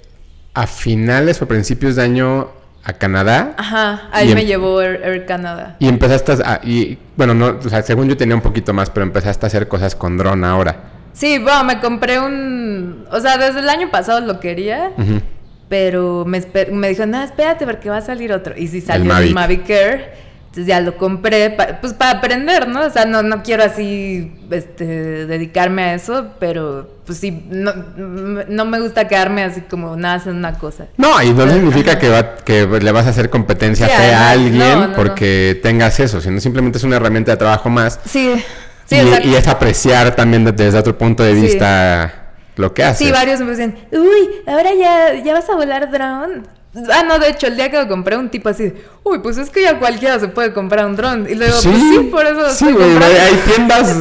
a finales o principios de año a Canadá. Ajá, ahí me em- llevó Air, Canada. Y empezaste a, y bueno, no, o sea, según yo tenía un poquito más, pero empezaste a hacer cosas con dron ahora. Sí, bueno, me compré un, o sea, desde el año pasado lo quería, pero me, me dijo, no, espérate porque va a salir otro. Y si salió el Mavic Air entonces ya lo compré, pues para aprender, ¿no? O sea, no, no quiero así este, dedicarme a eso, pero pues sí, no, no me gusta quedarme así como nada en una cosa. No, y no significa que, va, que le vas a hacer competencia a alguien porque tengas eso, sino simplemente es una herramienta de trabajo más. Sí, sí, y, y es apreciar también desde otro punto de vista lo que haces. Sí, varios me dicen, uy, ahora ya, ya vas a volar drone. Ah, no, de hecho, el día que lo compré, un tipo así, uy, pues es que ya cualquiera se puede comprar un dron. Y luego, pues sí, por eso. Sí, güey, hay tiendas.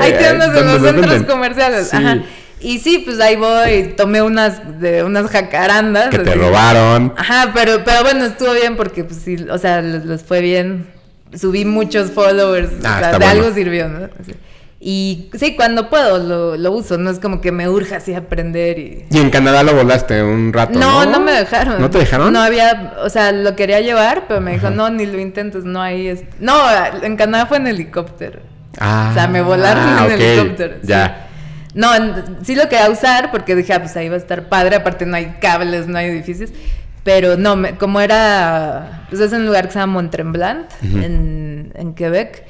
hay tiendas en los centros comerciales. Ajá. Y sí, pues ahí voy, tomé unas de unas jacarandas. Que te robaron. Ajá, pero, pero bueno, estuvo bien porque pues sí, o sea, les, les fue bien. Subí muchos followers, Ah, o sea, está de bueno. algo sirvió, ¿no? Así. Y sí, cuando puedo lo, lo uso, no es como que me urja así aprender y... Y en Canadá lo volaste un rato. No, No, no, me dejaron. ¿No te dejaron? No había, o sea, lo quería llevar, pero me dijo, no, ni lo intentes, no hay... este-". No, en Canadá fue en helicóptero. Ah, o sea, me volaron en ok, helicóptero. sí. Ya. No, sí lo quería usar porque dije, ah, pues ahí va a estar padre, aparte no hay cables, no hay edificios. Pero no, me- como era, pues es un lugar que se llama Mont-Tremblant, Ujú. en, en Quebec,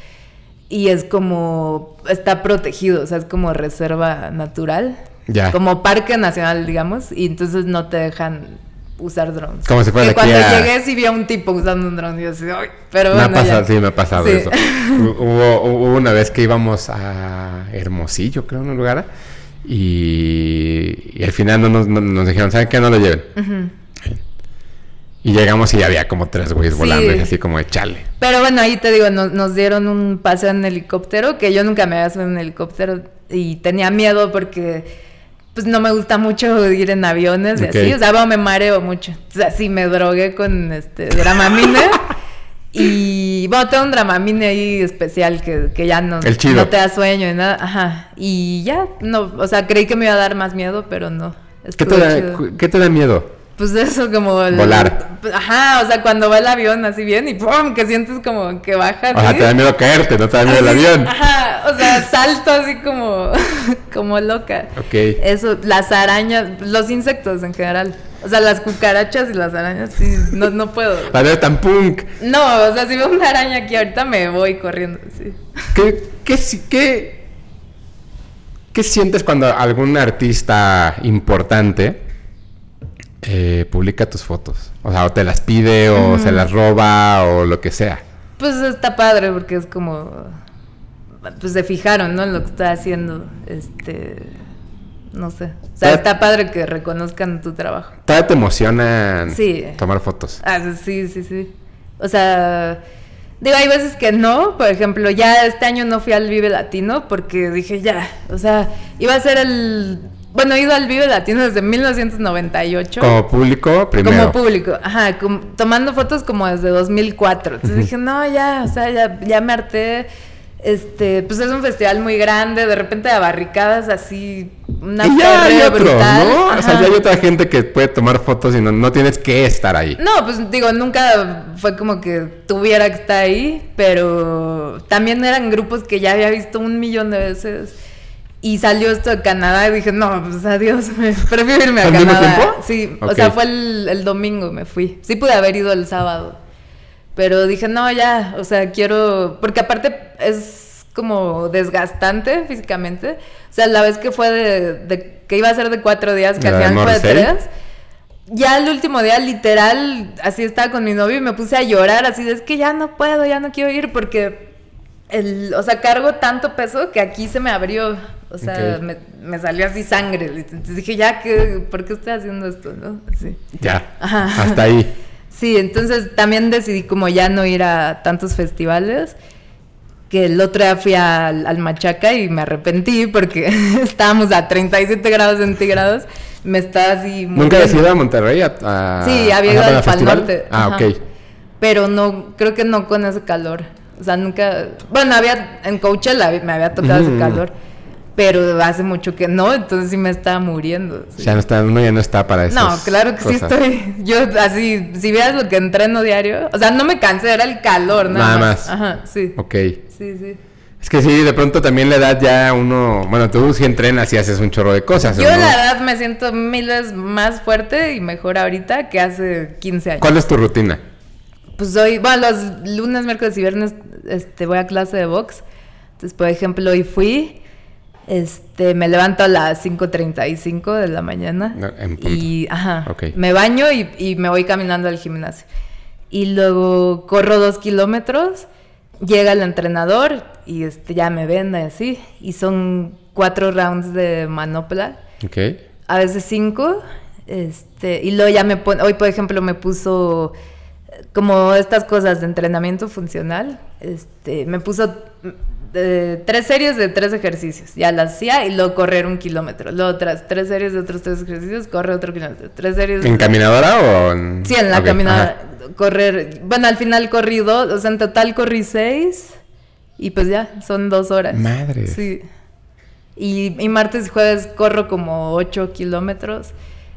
y es como, está protegido, o sea, es como reserva natural, Ya. como parque nacional, digamos, y entonces no te dejan usar drones. Como si fuera aquí cuando a- llegué sí vi a un tipo usando un drone y yo así, "Ay", pero me ha bueno, pasado, ya. sí, me ha pasado Sí. eso. Hu- Hubo, hubo una vez que íbamos a Hermosillo, creo, en un lugar, y, y al final no nos, no- nos dijeron, ¿saben qué? No lo lleven. Ujú. Y llegamos y había como tres güeyes Sí. volando, y así como de chale. Pero bueno, ahí te digo, nos, nos dieron un paseo en helicóptero, que yo nunca me había subido en helicóptero y tenía miedo porque pues no me gusta mucho ir en aviones y así, o sea, bueno, me mareo mucho. O sea, sí, me drogué con este Dramamine y bueno, tengo un Dramamine ahí especial que, que ya no, El chido. no te da sueño y nada, ajá. Y ya, no, o sea, creí que me iba a dar más miedo, pero no. ¿Qué te, da, ¿Qué te da miedo? Pues eso como... el- Volar. Ajá, o sea, cuando va el avión así bien y ¡pum! que sientes como que baja. O sea, así. te da miedo caerte, no te da miedo el avión. Ajá, o sea, salto así como, como loca. Ok. Eso, las arañas, los insectos en general. O sea, las cucarachas y las arañas, sí, no, no puedo. La veo tan punk. No, o sea, si veo una araña aquí ahorita me voy corriendo, sí. ¿Qué, qué, qué, qué sientes cuando algún artista importante eh, publica tus fotos? O sea, o te las pide, o se las roba, o lo que sea. Pues está padre porque es como, pues se fijaron, ¿no? En lo que estoy haciendo, este, no sé. O sea, está padre que reconozcan tu trabajo. ¿Todavía te emocionan Sí. tomar fotos? Ah, sí, sí, sí. O sea, digo, hay veces que no. Por ejemplo, ya este año no fui al Vive Latino porque dije ya. O sea, iba a ser el. Bueno, he ido al Vive Latino desde 1998. Como público, primero. Como público, ajá, tomando fotos como desde 2004. Entonces dije, no, ya, o sea, ya, ya me harté. Este, pues es un festival muy grande, de repente de barricadas así, una y ya hay otros, brutal. ¿no? O sea, ya hay otra gente que puede tomar fotos y no, no tienes que estar ahí. No, pues digo, nunca fue como que tuviera que estar ahí, pero también eran grupos que ya había visto un millón de veces. Y salió esto de Canadá y dije, no, pues adiós, me, prefiero irme a ¿Al mismo Canadá. tiempo? Sí, o sea, fue el, el domingo me fui. Sí pude haber ido el sábado. Pero dije, no, ya, o sea, quiero. Porque aparte es como desgastante físicamente. O sea, la vez que fue de. de- que iba a ser de cuatro días, que ¿La al final fue de tres. Ya el último día, literal, así estaba con mi novio y me puse a llorar, así de es que ya no puedo, ya no quiero ir porque. El, o sea, cargo tanto peso que aquí se me abrió. O sea, me, me salió así sangre. Entonces dije, ya, ¿qué, ¿por qué estoy haciendo esto? ¿no? Así. Ya. Ajá. Hasta ahí. Sí, entonces también decidí como ya no ir a tantos festivales. Que el otro día fui al, al Machaca y me arrepentí porque estábamos a 37 grados centígrados. Me estaba así... ¿Nunca has ido a Monterrey? A, a- Sí, había ido al al Pal festival? Norte. Ah, ajá. ok. Pero no, creo que no con ese calor. O sea, nunca... Bueno, había en Coachella me había tocado ese calor. Pero hace mucho que no, entonces sí me estaba muriendo. sí. Ya no está, uno ya no está para eso. No, claro que sí estoy. Yo así, si vieras lo que entreno diario, o sea, no me cansé, era el calor, nada, Nada más. más. Ajá, sí. Ok. Sí, sí. Es que sí, de pronto también la edad ya uno... Bueno, tú sí entrenas y haces un chorro de cosas, Yo ¿no? la verdad me siento mil veces más fuerte y mejor ahorita que hace 15 años. ¿Cuál es tu rutina? Pues hoy, bueno, los lunes, miércoles y viernes este, voy a clase de box. Entonces, por ejemplo, hoy fui, este, me levanto a las 5.35 de la mañana. No, en punto. y, ajá, me baño y, y me voy caminando al gimnasio. Y luego corro dos kilómetros, llega el entrenador y este, ya me venda y así. Y son cuatro rounds de manopla Ok. a veces cinco. Este, y luego ya me pone, hoy por ejemplo me puso como estas cosas de entrenamiento funcional. Este, me puso eh, tres series de tres ejercicios. Ya las hacía y luego correr un kilómetro. Luego otras tres series de otros tres ejercicios, corre otro kilómetro. Tres series. ¿En caminadora o en.? Sí, en la caminadora. ajá. Correr. Bueno, al final corrí dos. O sea, en total corrí seis. Y pues ya, son dos horas. Madres. Sí. Y, y martes y jueves corro como ocho kilómetros.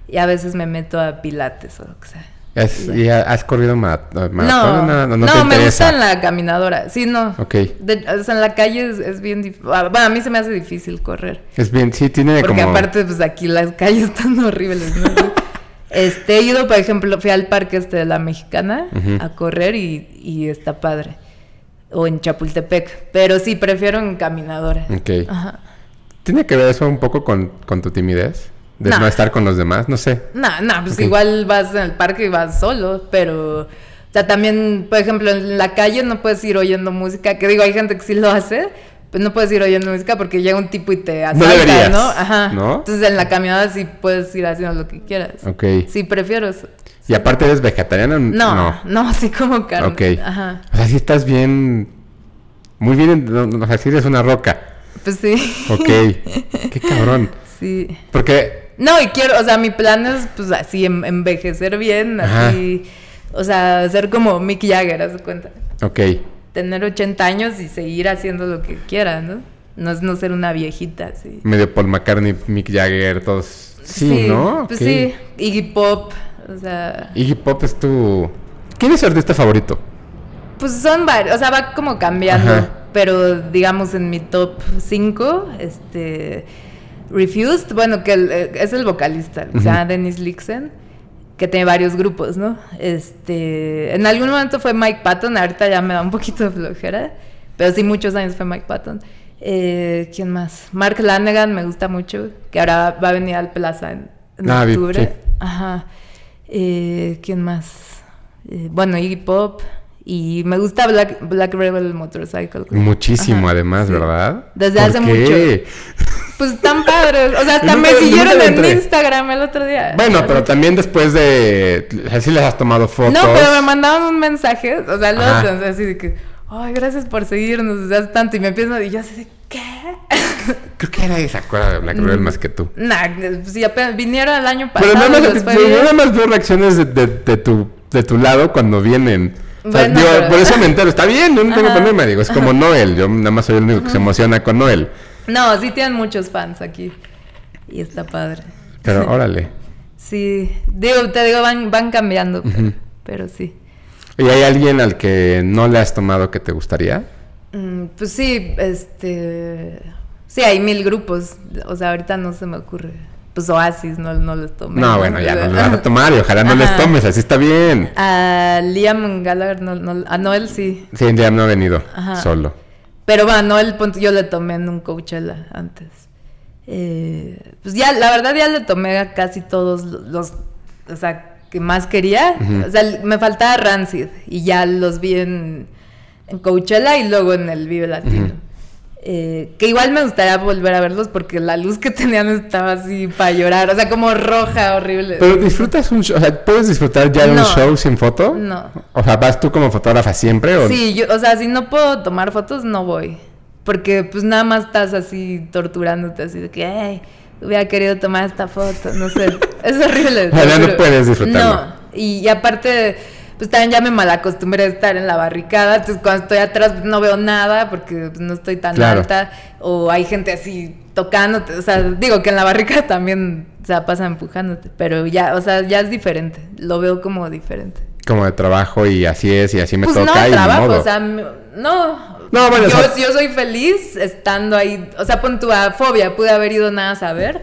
Y a veces me meto a pilates o lo que sea. ¿Has, ¿Y ha- has corrido ma- No, maratón? no, no, no te me interesa. gusta en la caminadora. Sí, no. Ok. De- o sea, en la calle es, es bien difícil. Bueno, a mí se me hace difícil correr. Es bien, sí, tiene Porque como. aparte, pues aquí las calles están horribles, ¿no? Este, he ido, por ejemplo, fui al parque este de la Mexicana Ujú. a correr y, y está padre. O en Chapultepec. Pero sí, prefiero en caminadora. Ok. Ajá. ¿Tiene que ver eso un poco con, con tu timidez? De No. no estar con los demás, no sé. No, no, pues Ok. igual vas en el parque y vas solo, pero... O sea, también, por ejemplo, en la calle no puedes ir oyendo música, que digo, hay gente que sí lo hace, pues no puedes ir oyendo música porque llega un tipo y te asalta, deberías, ¿no? Ajá. ¿no? Entonces en la caminada sí puedes ir haciendo lo que quieras. Ok. Sí, prefiero eso. ¿Y aparte eres vegetariana? No, no, sí como carne. Ok. Ajá. O sea, sí estás bien. Muy bien. no, no, O sea, sí eres una roca. Pues sí. Ok. Qué cabrón. sí. Porque. No, y quiero, o sea, mi plan es pues así envejecer bien, Ajá. así, o sea, ser como Mick Jagger, haz de cuenta. Ok. Tener 80 años y seguir haciendo lo que quiera, ¿no? No es no ser una viejita, así. Medio Paul McCartney, Mick Jagger, todos. Sí, ¿no? Pues sí, Iggy Pop, o sea, Iggy Pop es tu. ¿Quién es tu artista favorito? pues son varios, o sea, va como cambiando, Ajá. pero digamos en mi top 5, este, Refused, bueno, que el- eh, es el vocalista, se llama Dennis Lixen, que tiene varios grupos, ¿no? Este, en algún momento fue Mike Patton, ahorita ya me da un poquito de flojera, pero sí muchos años fue Mike Patton. Eh, ¿Quién más? Mark Lanegan me gusta mucho, que ahora va a venir al Plaza en, en Ah, octubre. sí. Ajá. Eh, ¿Quién más? Eh, bueno, Iggy Pop. Y me gusta Black, Black Rebel Motorcycle. Muchísimo, Ajá, además, sí. ¿verdad? Desde ¿Por hace qué? Pues están padres. O sea, hasta Yo me siguieron en. Instagram el otro día. Bueno, pero también después de. Así les has tomado fotos. No, pero me mandaban un mensaje. O sea, entonces así de que, ay, gracias por seguirnos desde hace tanto. Y me empiezan, y yo así de, ¿qué? Creo que era esa acuerda de Black Rebel más que tú. nah, sí, apenas vinieron el año pasado. Pero nada más, bien. nada más veo reacciones de, de- de tu, de tu lado cuando vienen. O sea, Bueno, digo, pero- por eso me entero. Está bien, yo no tengo problema. Digo, es como Noel. Yo nada más soy el único que se emociona con Noel. No, sí tienen muchos fans aquí. Y está padre. Pero órale. Sí, digo, te digo, van, van cambiando, pero, sí. ¿Y hay alguien al que no le has tomado que te gustaría? Mm, pues sí, este... Sí, hay mil grupos. O sea, ahorita no se me ocurre. Pues Oasis, no, no les tomé. No, bueno, ya no le vas a tomar y ojalá no les tomes, así está bien. A Liam Gallagher, no, no, a Noel sí. Sí, ya no ha venido Ajá. solo. Pero bueno, Noel ponte, yo le tomé en un Coachella antes. Eh, pues ya, la verdad ya le tomé a casi todos los, o sea, que más quería. O sea, me faltaba Rancid y ya los vi en, en Coachella y luego en el Vive Latino. Eh, que igual me gustaría volver a verlos porque la luz que tenían estaba así para llorar, o sea, como roja, horrible. Pero disfrutas un show, o sea, ¿puedes disfrutar ya de No. un show sin foto? No. O sea, ¿vas tú como fotógrafa siempre? O... Sí, yo, o sea, si no puedo tomar fotos, no voy. Porque pues nada más estás así torturándote, así de que, ay, hubiera querido tomar esta foto, no sé. Es horrible. O sea, no puedes disfrutarlo. No, y, y aparte, pues también ya me malacostumbré a estar en la barricada, entonces cuando estoy atrás pues, no veo nada porque pues, no estoy tan Claro. alta, o hay gente así tocándote, o sea, digo que en la barricada también se la pasa empujándote, pero ya, o sea, ya es diferente, lo veo como diferente. Como de trabajo y así es y así me Pues toca no y trabajo, modo. o sea, no. No, bueno, yo, o sea- yo soy feliz estando ahí. O sea, pon tu fobia, pude haber ido nada a saber,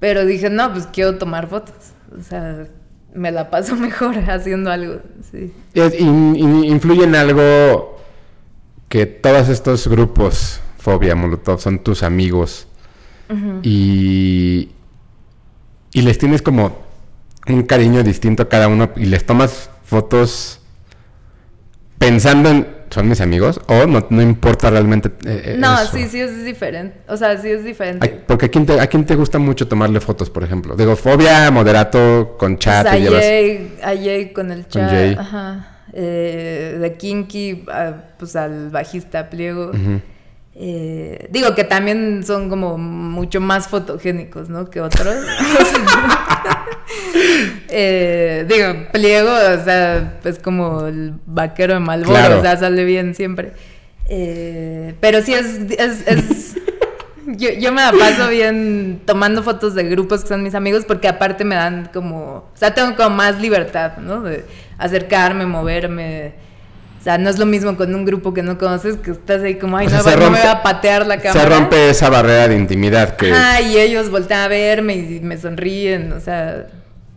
pero dije, no, pues quiero tomar fotos. O sea, me la paso mejor haciendo algo. Sí. Influye en algo que todos estos grupos, Fobia, Molotov, son tus amigos y, y les tienes como un cariño distinto a cada uno y les tomas fotos pensando en son mis amigos o no, no importa realmente eh, eh, No, eso? sí, sí es diferente. O sea, sí es diferente. Ay, porque a quién, te, a quién te gusta mucho tomarle fotos, por ejemplo. Digo, Fobia, Moderato, con chat, Pues a, llevas... Jay, a Jay con el chat. Jay. Ajá. Eh, de Kinky, a- pues al bajista Pliego. Ujú. Eh, digo que también son como mucho más fotogénicos, ¿no? Que otros. Eh, digo, pliego, o sea, es como el vaquero de Malboro, o sea, sale bien siempre. Eh, pero sí es, es, yo, yo, me la paso bien tomando fotos de grupos que son mis amigos porque aparte me dan como, o sea, tengo como más libertad, ¿no? De acercarme, moverme. O sea, no es lo mismo con un grupo que no conoces que estás ahí como, ay, no, me voy a patear la cámara. Se rompe esa barrera de intimidad que... Ah, y ellos voltean a verme y me sonríen, o sea...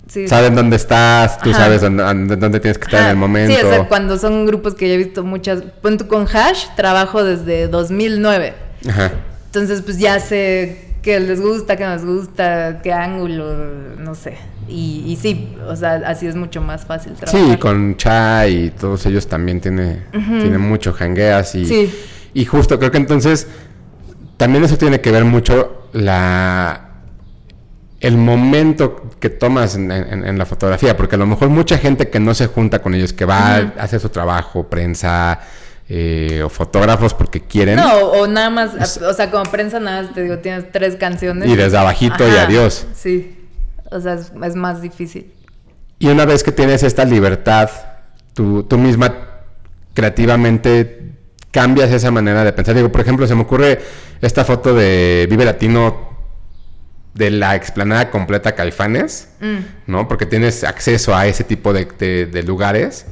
Sí. Saben dónde estás, tú sabes dónde, dónde, tienes que estar en el momento. Sí, o sea, cuando son grupos que ya he visto muchas... Punto con Hash trabajo desde 2009. Ajá. Entonces, pues ya sé qué les gusta, qué no les gusta, qué ángulo, no sé. Y, sí, o sea, así es mucho más fácil trabajar. Sí, con Chai y todos ellos también tiene, tiene mucho jangueas y, sí. y justo creo que entonces también eso tiene que ver mucho la el momento que tomas en, la fotografía, porque a lo mejor mucha gente que no se junta con ellos, que va a hacer su trabajo, prensa, eh, o fotógrafos porque quieren. No, o nada más, o sea, como prensa nada más te digo, tienes tres canciones. Y desde abajito y adiós. Sí. O sea, es, más difícil. Y una vez que tienes esta libertad, tú, tú misma creativamente cambias esa manera de pensar. Digo, por ejemplo, se me ocurre esta foto de Vive Latino de la explanada completa Caifanes, mm. ¿no? Porque tienes acceso a ese tipo de, de, lugares.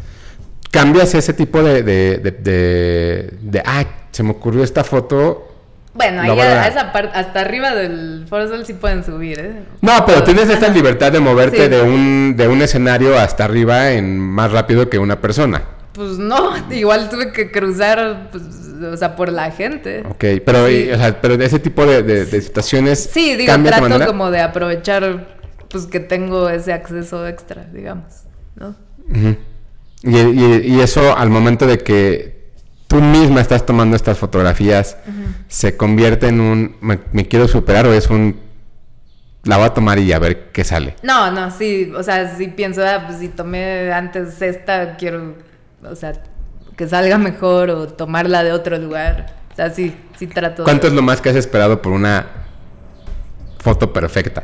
Cambias ese tipo de, de, de, ah, se me ocurrió esta foto, bueno, ahí a, esa parte, hasta arriba del Foro Sol sí pueden subir, ¿eh? No, pero tienes esta libertad de moverte de, un, de un escenario hasta arriba en más rápido que una persona. Pues no, igual tuve que cruzar, pues, o sea, por la gente. Ok, pero, o sea, pero de ese tipo de, de, situaciones. Sí, digo, trato como de aprovechar, pues que tengo ese acceso extra, digamos, ¿no? Y, y, y eso al momento de que tú misma estás tomando estas fotografías, se convierte en un me, quiero superar o es un la voy a tomar y a ver qué sale. No, no, sí, o sea, sí pienso, ah, pues si tomé antes esta, quiero, o sea, que salga mejor o tomarla de otro lugar. O sea, sí, sí trato. ¿Cuánto es lo más que has esperado por una foto perfecta?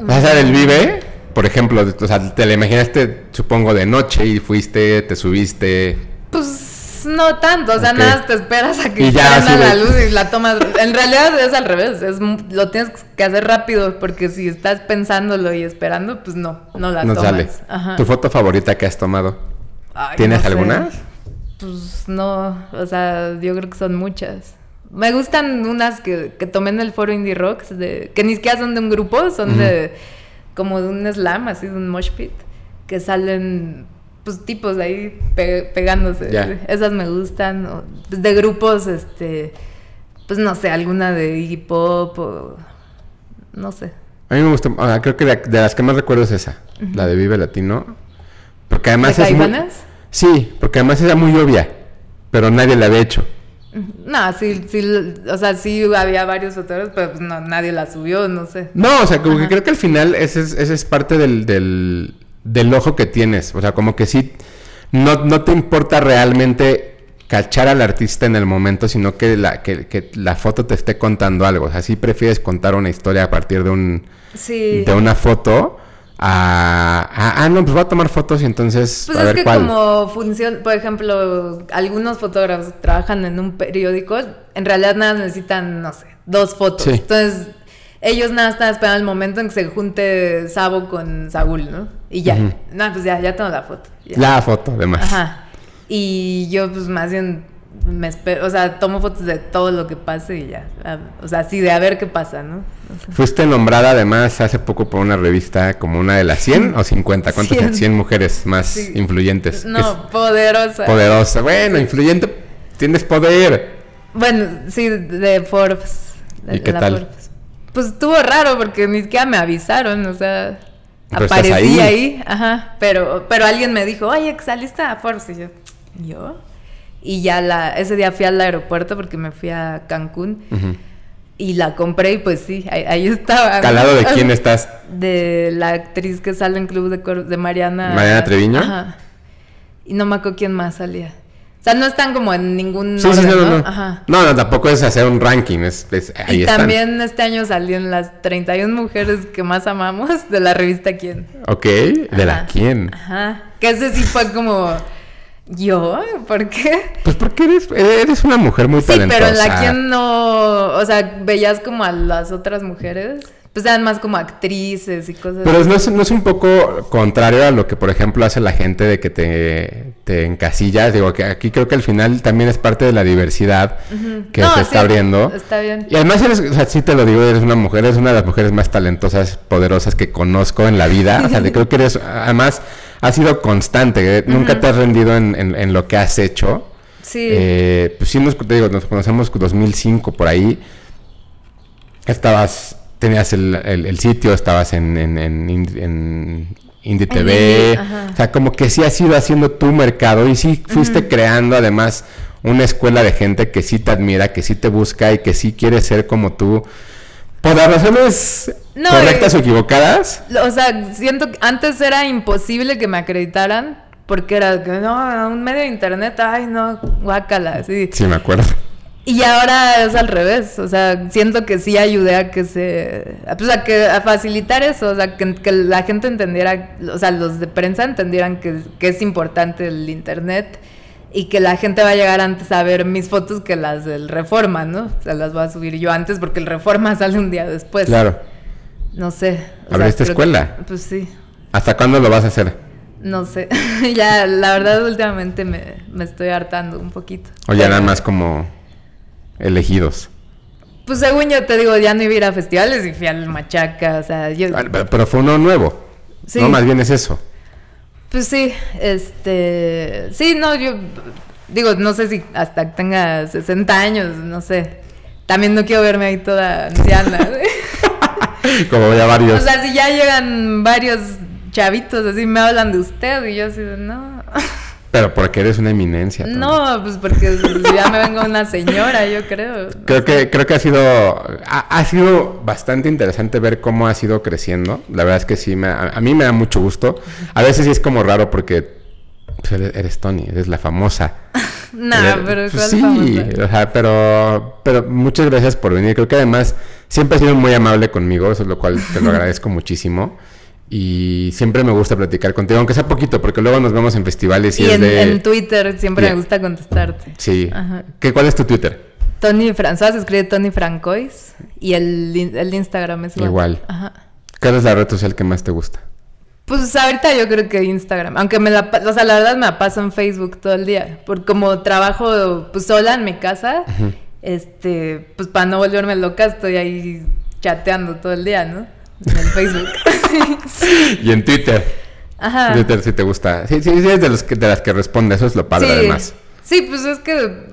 ¿Vas a ver el Vive? Por ejemplo, o sea, te la imaginaste, supongo, de noche y fuiste, te subiste. Pues no tanto, o sea, nada te esperas a que ya, la luz y la tomas. En realidad es al revés, es, lo tienes que hacer rápido porque si estás pensándolo y esperando, pues no, no la tomas. ¿Tu foto favorita que has tomado? ¿Tienes alguna? Pues no, o sea, yo creo que son muchas. Me gustan unas que, que tomé en el foro Indie Rocks, de, que ni siquiera son de un grupo, son de como de un slam, así de un mosh pit, que salen pues tipos ahí pegándose. Esas me gustan. Pues, de grupos, este, pues no sé, alguna de hip hop o no sé. A mí me gusta, creo que de, las que más recuerdo es esa, la de Vive Latino. Porque además es muy, Sí, porque además era muy obvia, pero nadie la había hecho. No, sí, sí, o sea, sí había varios fotógrafos, pero pues no, nadie la subió, no sé. No, o sea, como que creo que al final ese es, ese es parte del, del del ojo que tienes. O sea, como que sí, no, no te importa realmente cachar al artista en el momento, sino que la, que, la foto te esté contando algo. O sea, sí prefieres contar una historia a partir de un de una foto. A, ah, no, pues voy a tomar fotos y entonces. Pues es que como funciona, por ejemplo, algunos fotógrafos trabajan en un periódico, en realidad nada necesitan, no sé, dos fotos. Entonces, ellos nada están esperando el momento en que se junte Sabo con Saúl, ¿no? Y ya. No, pues ya, ya tengo la foto. La foto, además. Ajá. Y yo, pues más bien me espero, o sea, tomo fotos de todo lo que pase y ya. O sea, sí, de a ver qué pasa, ¿no? Fuiste nombrada además hace poco por una revista como una de las 100 o 50, ¿cuántas 100, 100 mujeres más influyentes? No, poderosa. Poderosa, bueno, influyente, tienes poder. Bueno, sí, de Forbes. ¿Y qué tal? Pues estuvo raro porque ni siquiera me avisaron, o sea, aparecí ahí? ajá, pero, pero alguien me dijo, oye, saliste a Forbes, y yo, ¿yo? Y ya la, ese día fui al aeropuerto porque me fui a Cancún. Y la compré y pues sí, ahí, estaba. ¿Calado de quién estás? De la actriz que sale en Club de, de Mariana. Mariana Treviño. Ajá. Y no me acuerdo quién más salía. O sea, no están como en ningún Sí, sí, orden, no, no, ¿no? no. Ajá. No, no, tampoco es hacer un ranking, es, es- ahí Y están. también este año salieron las 31 mujeres que más amamos de la revista Quién. Ok, ¿de la quién? Ajá. Que ese sí fue como. ¿Yo? ¿Por qué? Pues porque eres, eres una mujer muy Sí, talentosa. pero en la Quién no. O sea, veías como a las otras mujeres. Pues eran más como actrices y cosas Pero así. no es, no es un poco contrario a lo que, por ejemplo, hace la gente de que te, te encasillas. Digo, que aquí creo que al final también es parte de la diversidad que No, se sí, está abriendo. Está bien. Y además, eres, o sea, sí te lo digo, eres una mujer, eres una de las mujeres más talentosas, poderosas que conozco en la vida. O sea, te creo que eres, además, has sido constante, ¿eh? nunca te has rendido en, en- en lo que has hecho. Sí. Eh, pues sí, nos, te digo, nos conocemos 2005 por ahí. Estabas, tenías el, el- el sitio, estabas en, en, en, Ind- en Indie TV. Ajá. o sea, como que sí has ido haciendo tu mercado y sí fuiste creando además una escuela de gente que sí te admira, que sí te busca y que sí quiere ser como tú. Por las razones No, correctas o equivocadas. O sea, siento que antes era imposible que me acreditaran. Porque era que no, un medio de internet, ay no, guácala, así. Sí, me acuerdo. Y ahora es al revés, o sea, siento que sí ayudé a que se, pues a que a facilitar eso, o sea, que, que la gente entendiera, o sea, los de prensa entendieran que, que es importante el internet y que la gente va a llegar antes a ver mis fotos que las del Reforma, ¿no? O sea, las voy a subir yo antes porque el Reforma sale un día después. Claro. No sé. ¿Abriste escuela? Pues sí, ¿Hasta cuándo lo vas a hacer? no sé. ya, la verdad, últimamente me, me estoy hartando un poquito. O ya Pero- más como elegidos. Pues según yo te digo, ya no iba a ir a festivales y fui al Machaca, o sea, yo... Ah, Pero, pero fue uno nuevo. Sí. No, más bien es eso. Pues sí, este... Sí, no, yo digo, no sé si hasta que tenga 60 años, no sé. También no quiero verme ahí toda anciana. Como ya varios. o sea, si ya llegan varios chavitos así, me hablan de usted y yo así de, no. pero porque eres una eminencia. Tony. No, pues porque ya me vengo una señora, yo creo. Creo que, creo que ha sido, ha, ha sido bastante interesante ver cómo ha sido creciendo. La verdad es que sí, me, a, a mí me da mucho gusto. A veces sí es como raro porque pues, eres, eres Tony, eres la famosa. No, Eres- pero pues ¿cuál sí, famosa? o sea, pero, pero muchas gracias por venir. Creo que además siempre has sido muy amable conmigo, eso es lo cual te lo agradezco muchísimo. Y siempre me gusta platicar contigo, aunque sea poquito, porque luego nos vemos en festivales y, Y es en, de... en Twitter siempre me gusta contestarte. Sí. Ajá. ¿Qué, ¿Cuál es tu Twitter? Tony François escribe Tony Francois y el, el Instagram es igual. Igual. Ajá. ¿Cuál es la red social que más te gusta? Pues ahorita yo creo que Instagram, aunque me la, o sea, la verdad me la paso en Facebook todo el día, porque como trabajo pues sola en mi casa, este, pues para no volverme loca estoy ahí chateando todo el día, ¿no? En el Facebook. Y en Twitter. Ajá. Twitter sí te gusta. Sí, sí, sí, es de, los que, de las que responde. Eso es lo padre, sí. además. Sí, pues es que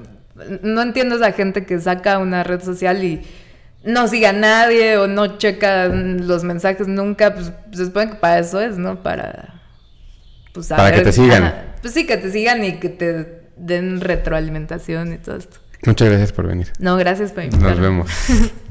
no entiendo esa gente que saca una red social y no siga a nadie o no checa los mensajes nunca. Pues se supone que para eso es, ¿no? Para. Pues, Para saber- que te sigan. Ajá. Pues sí, que te sigan y que te den retroalimentación y todo esto. Muchas gracias por venir. No, gracias por Nos invitarme. vemos.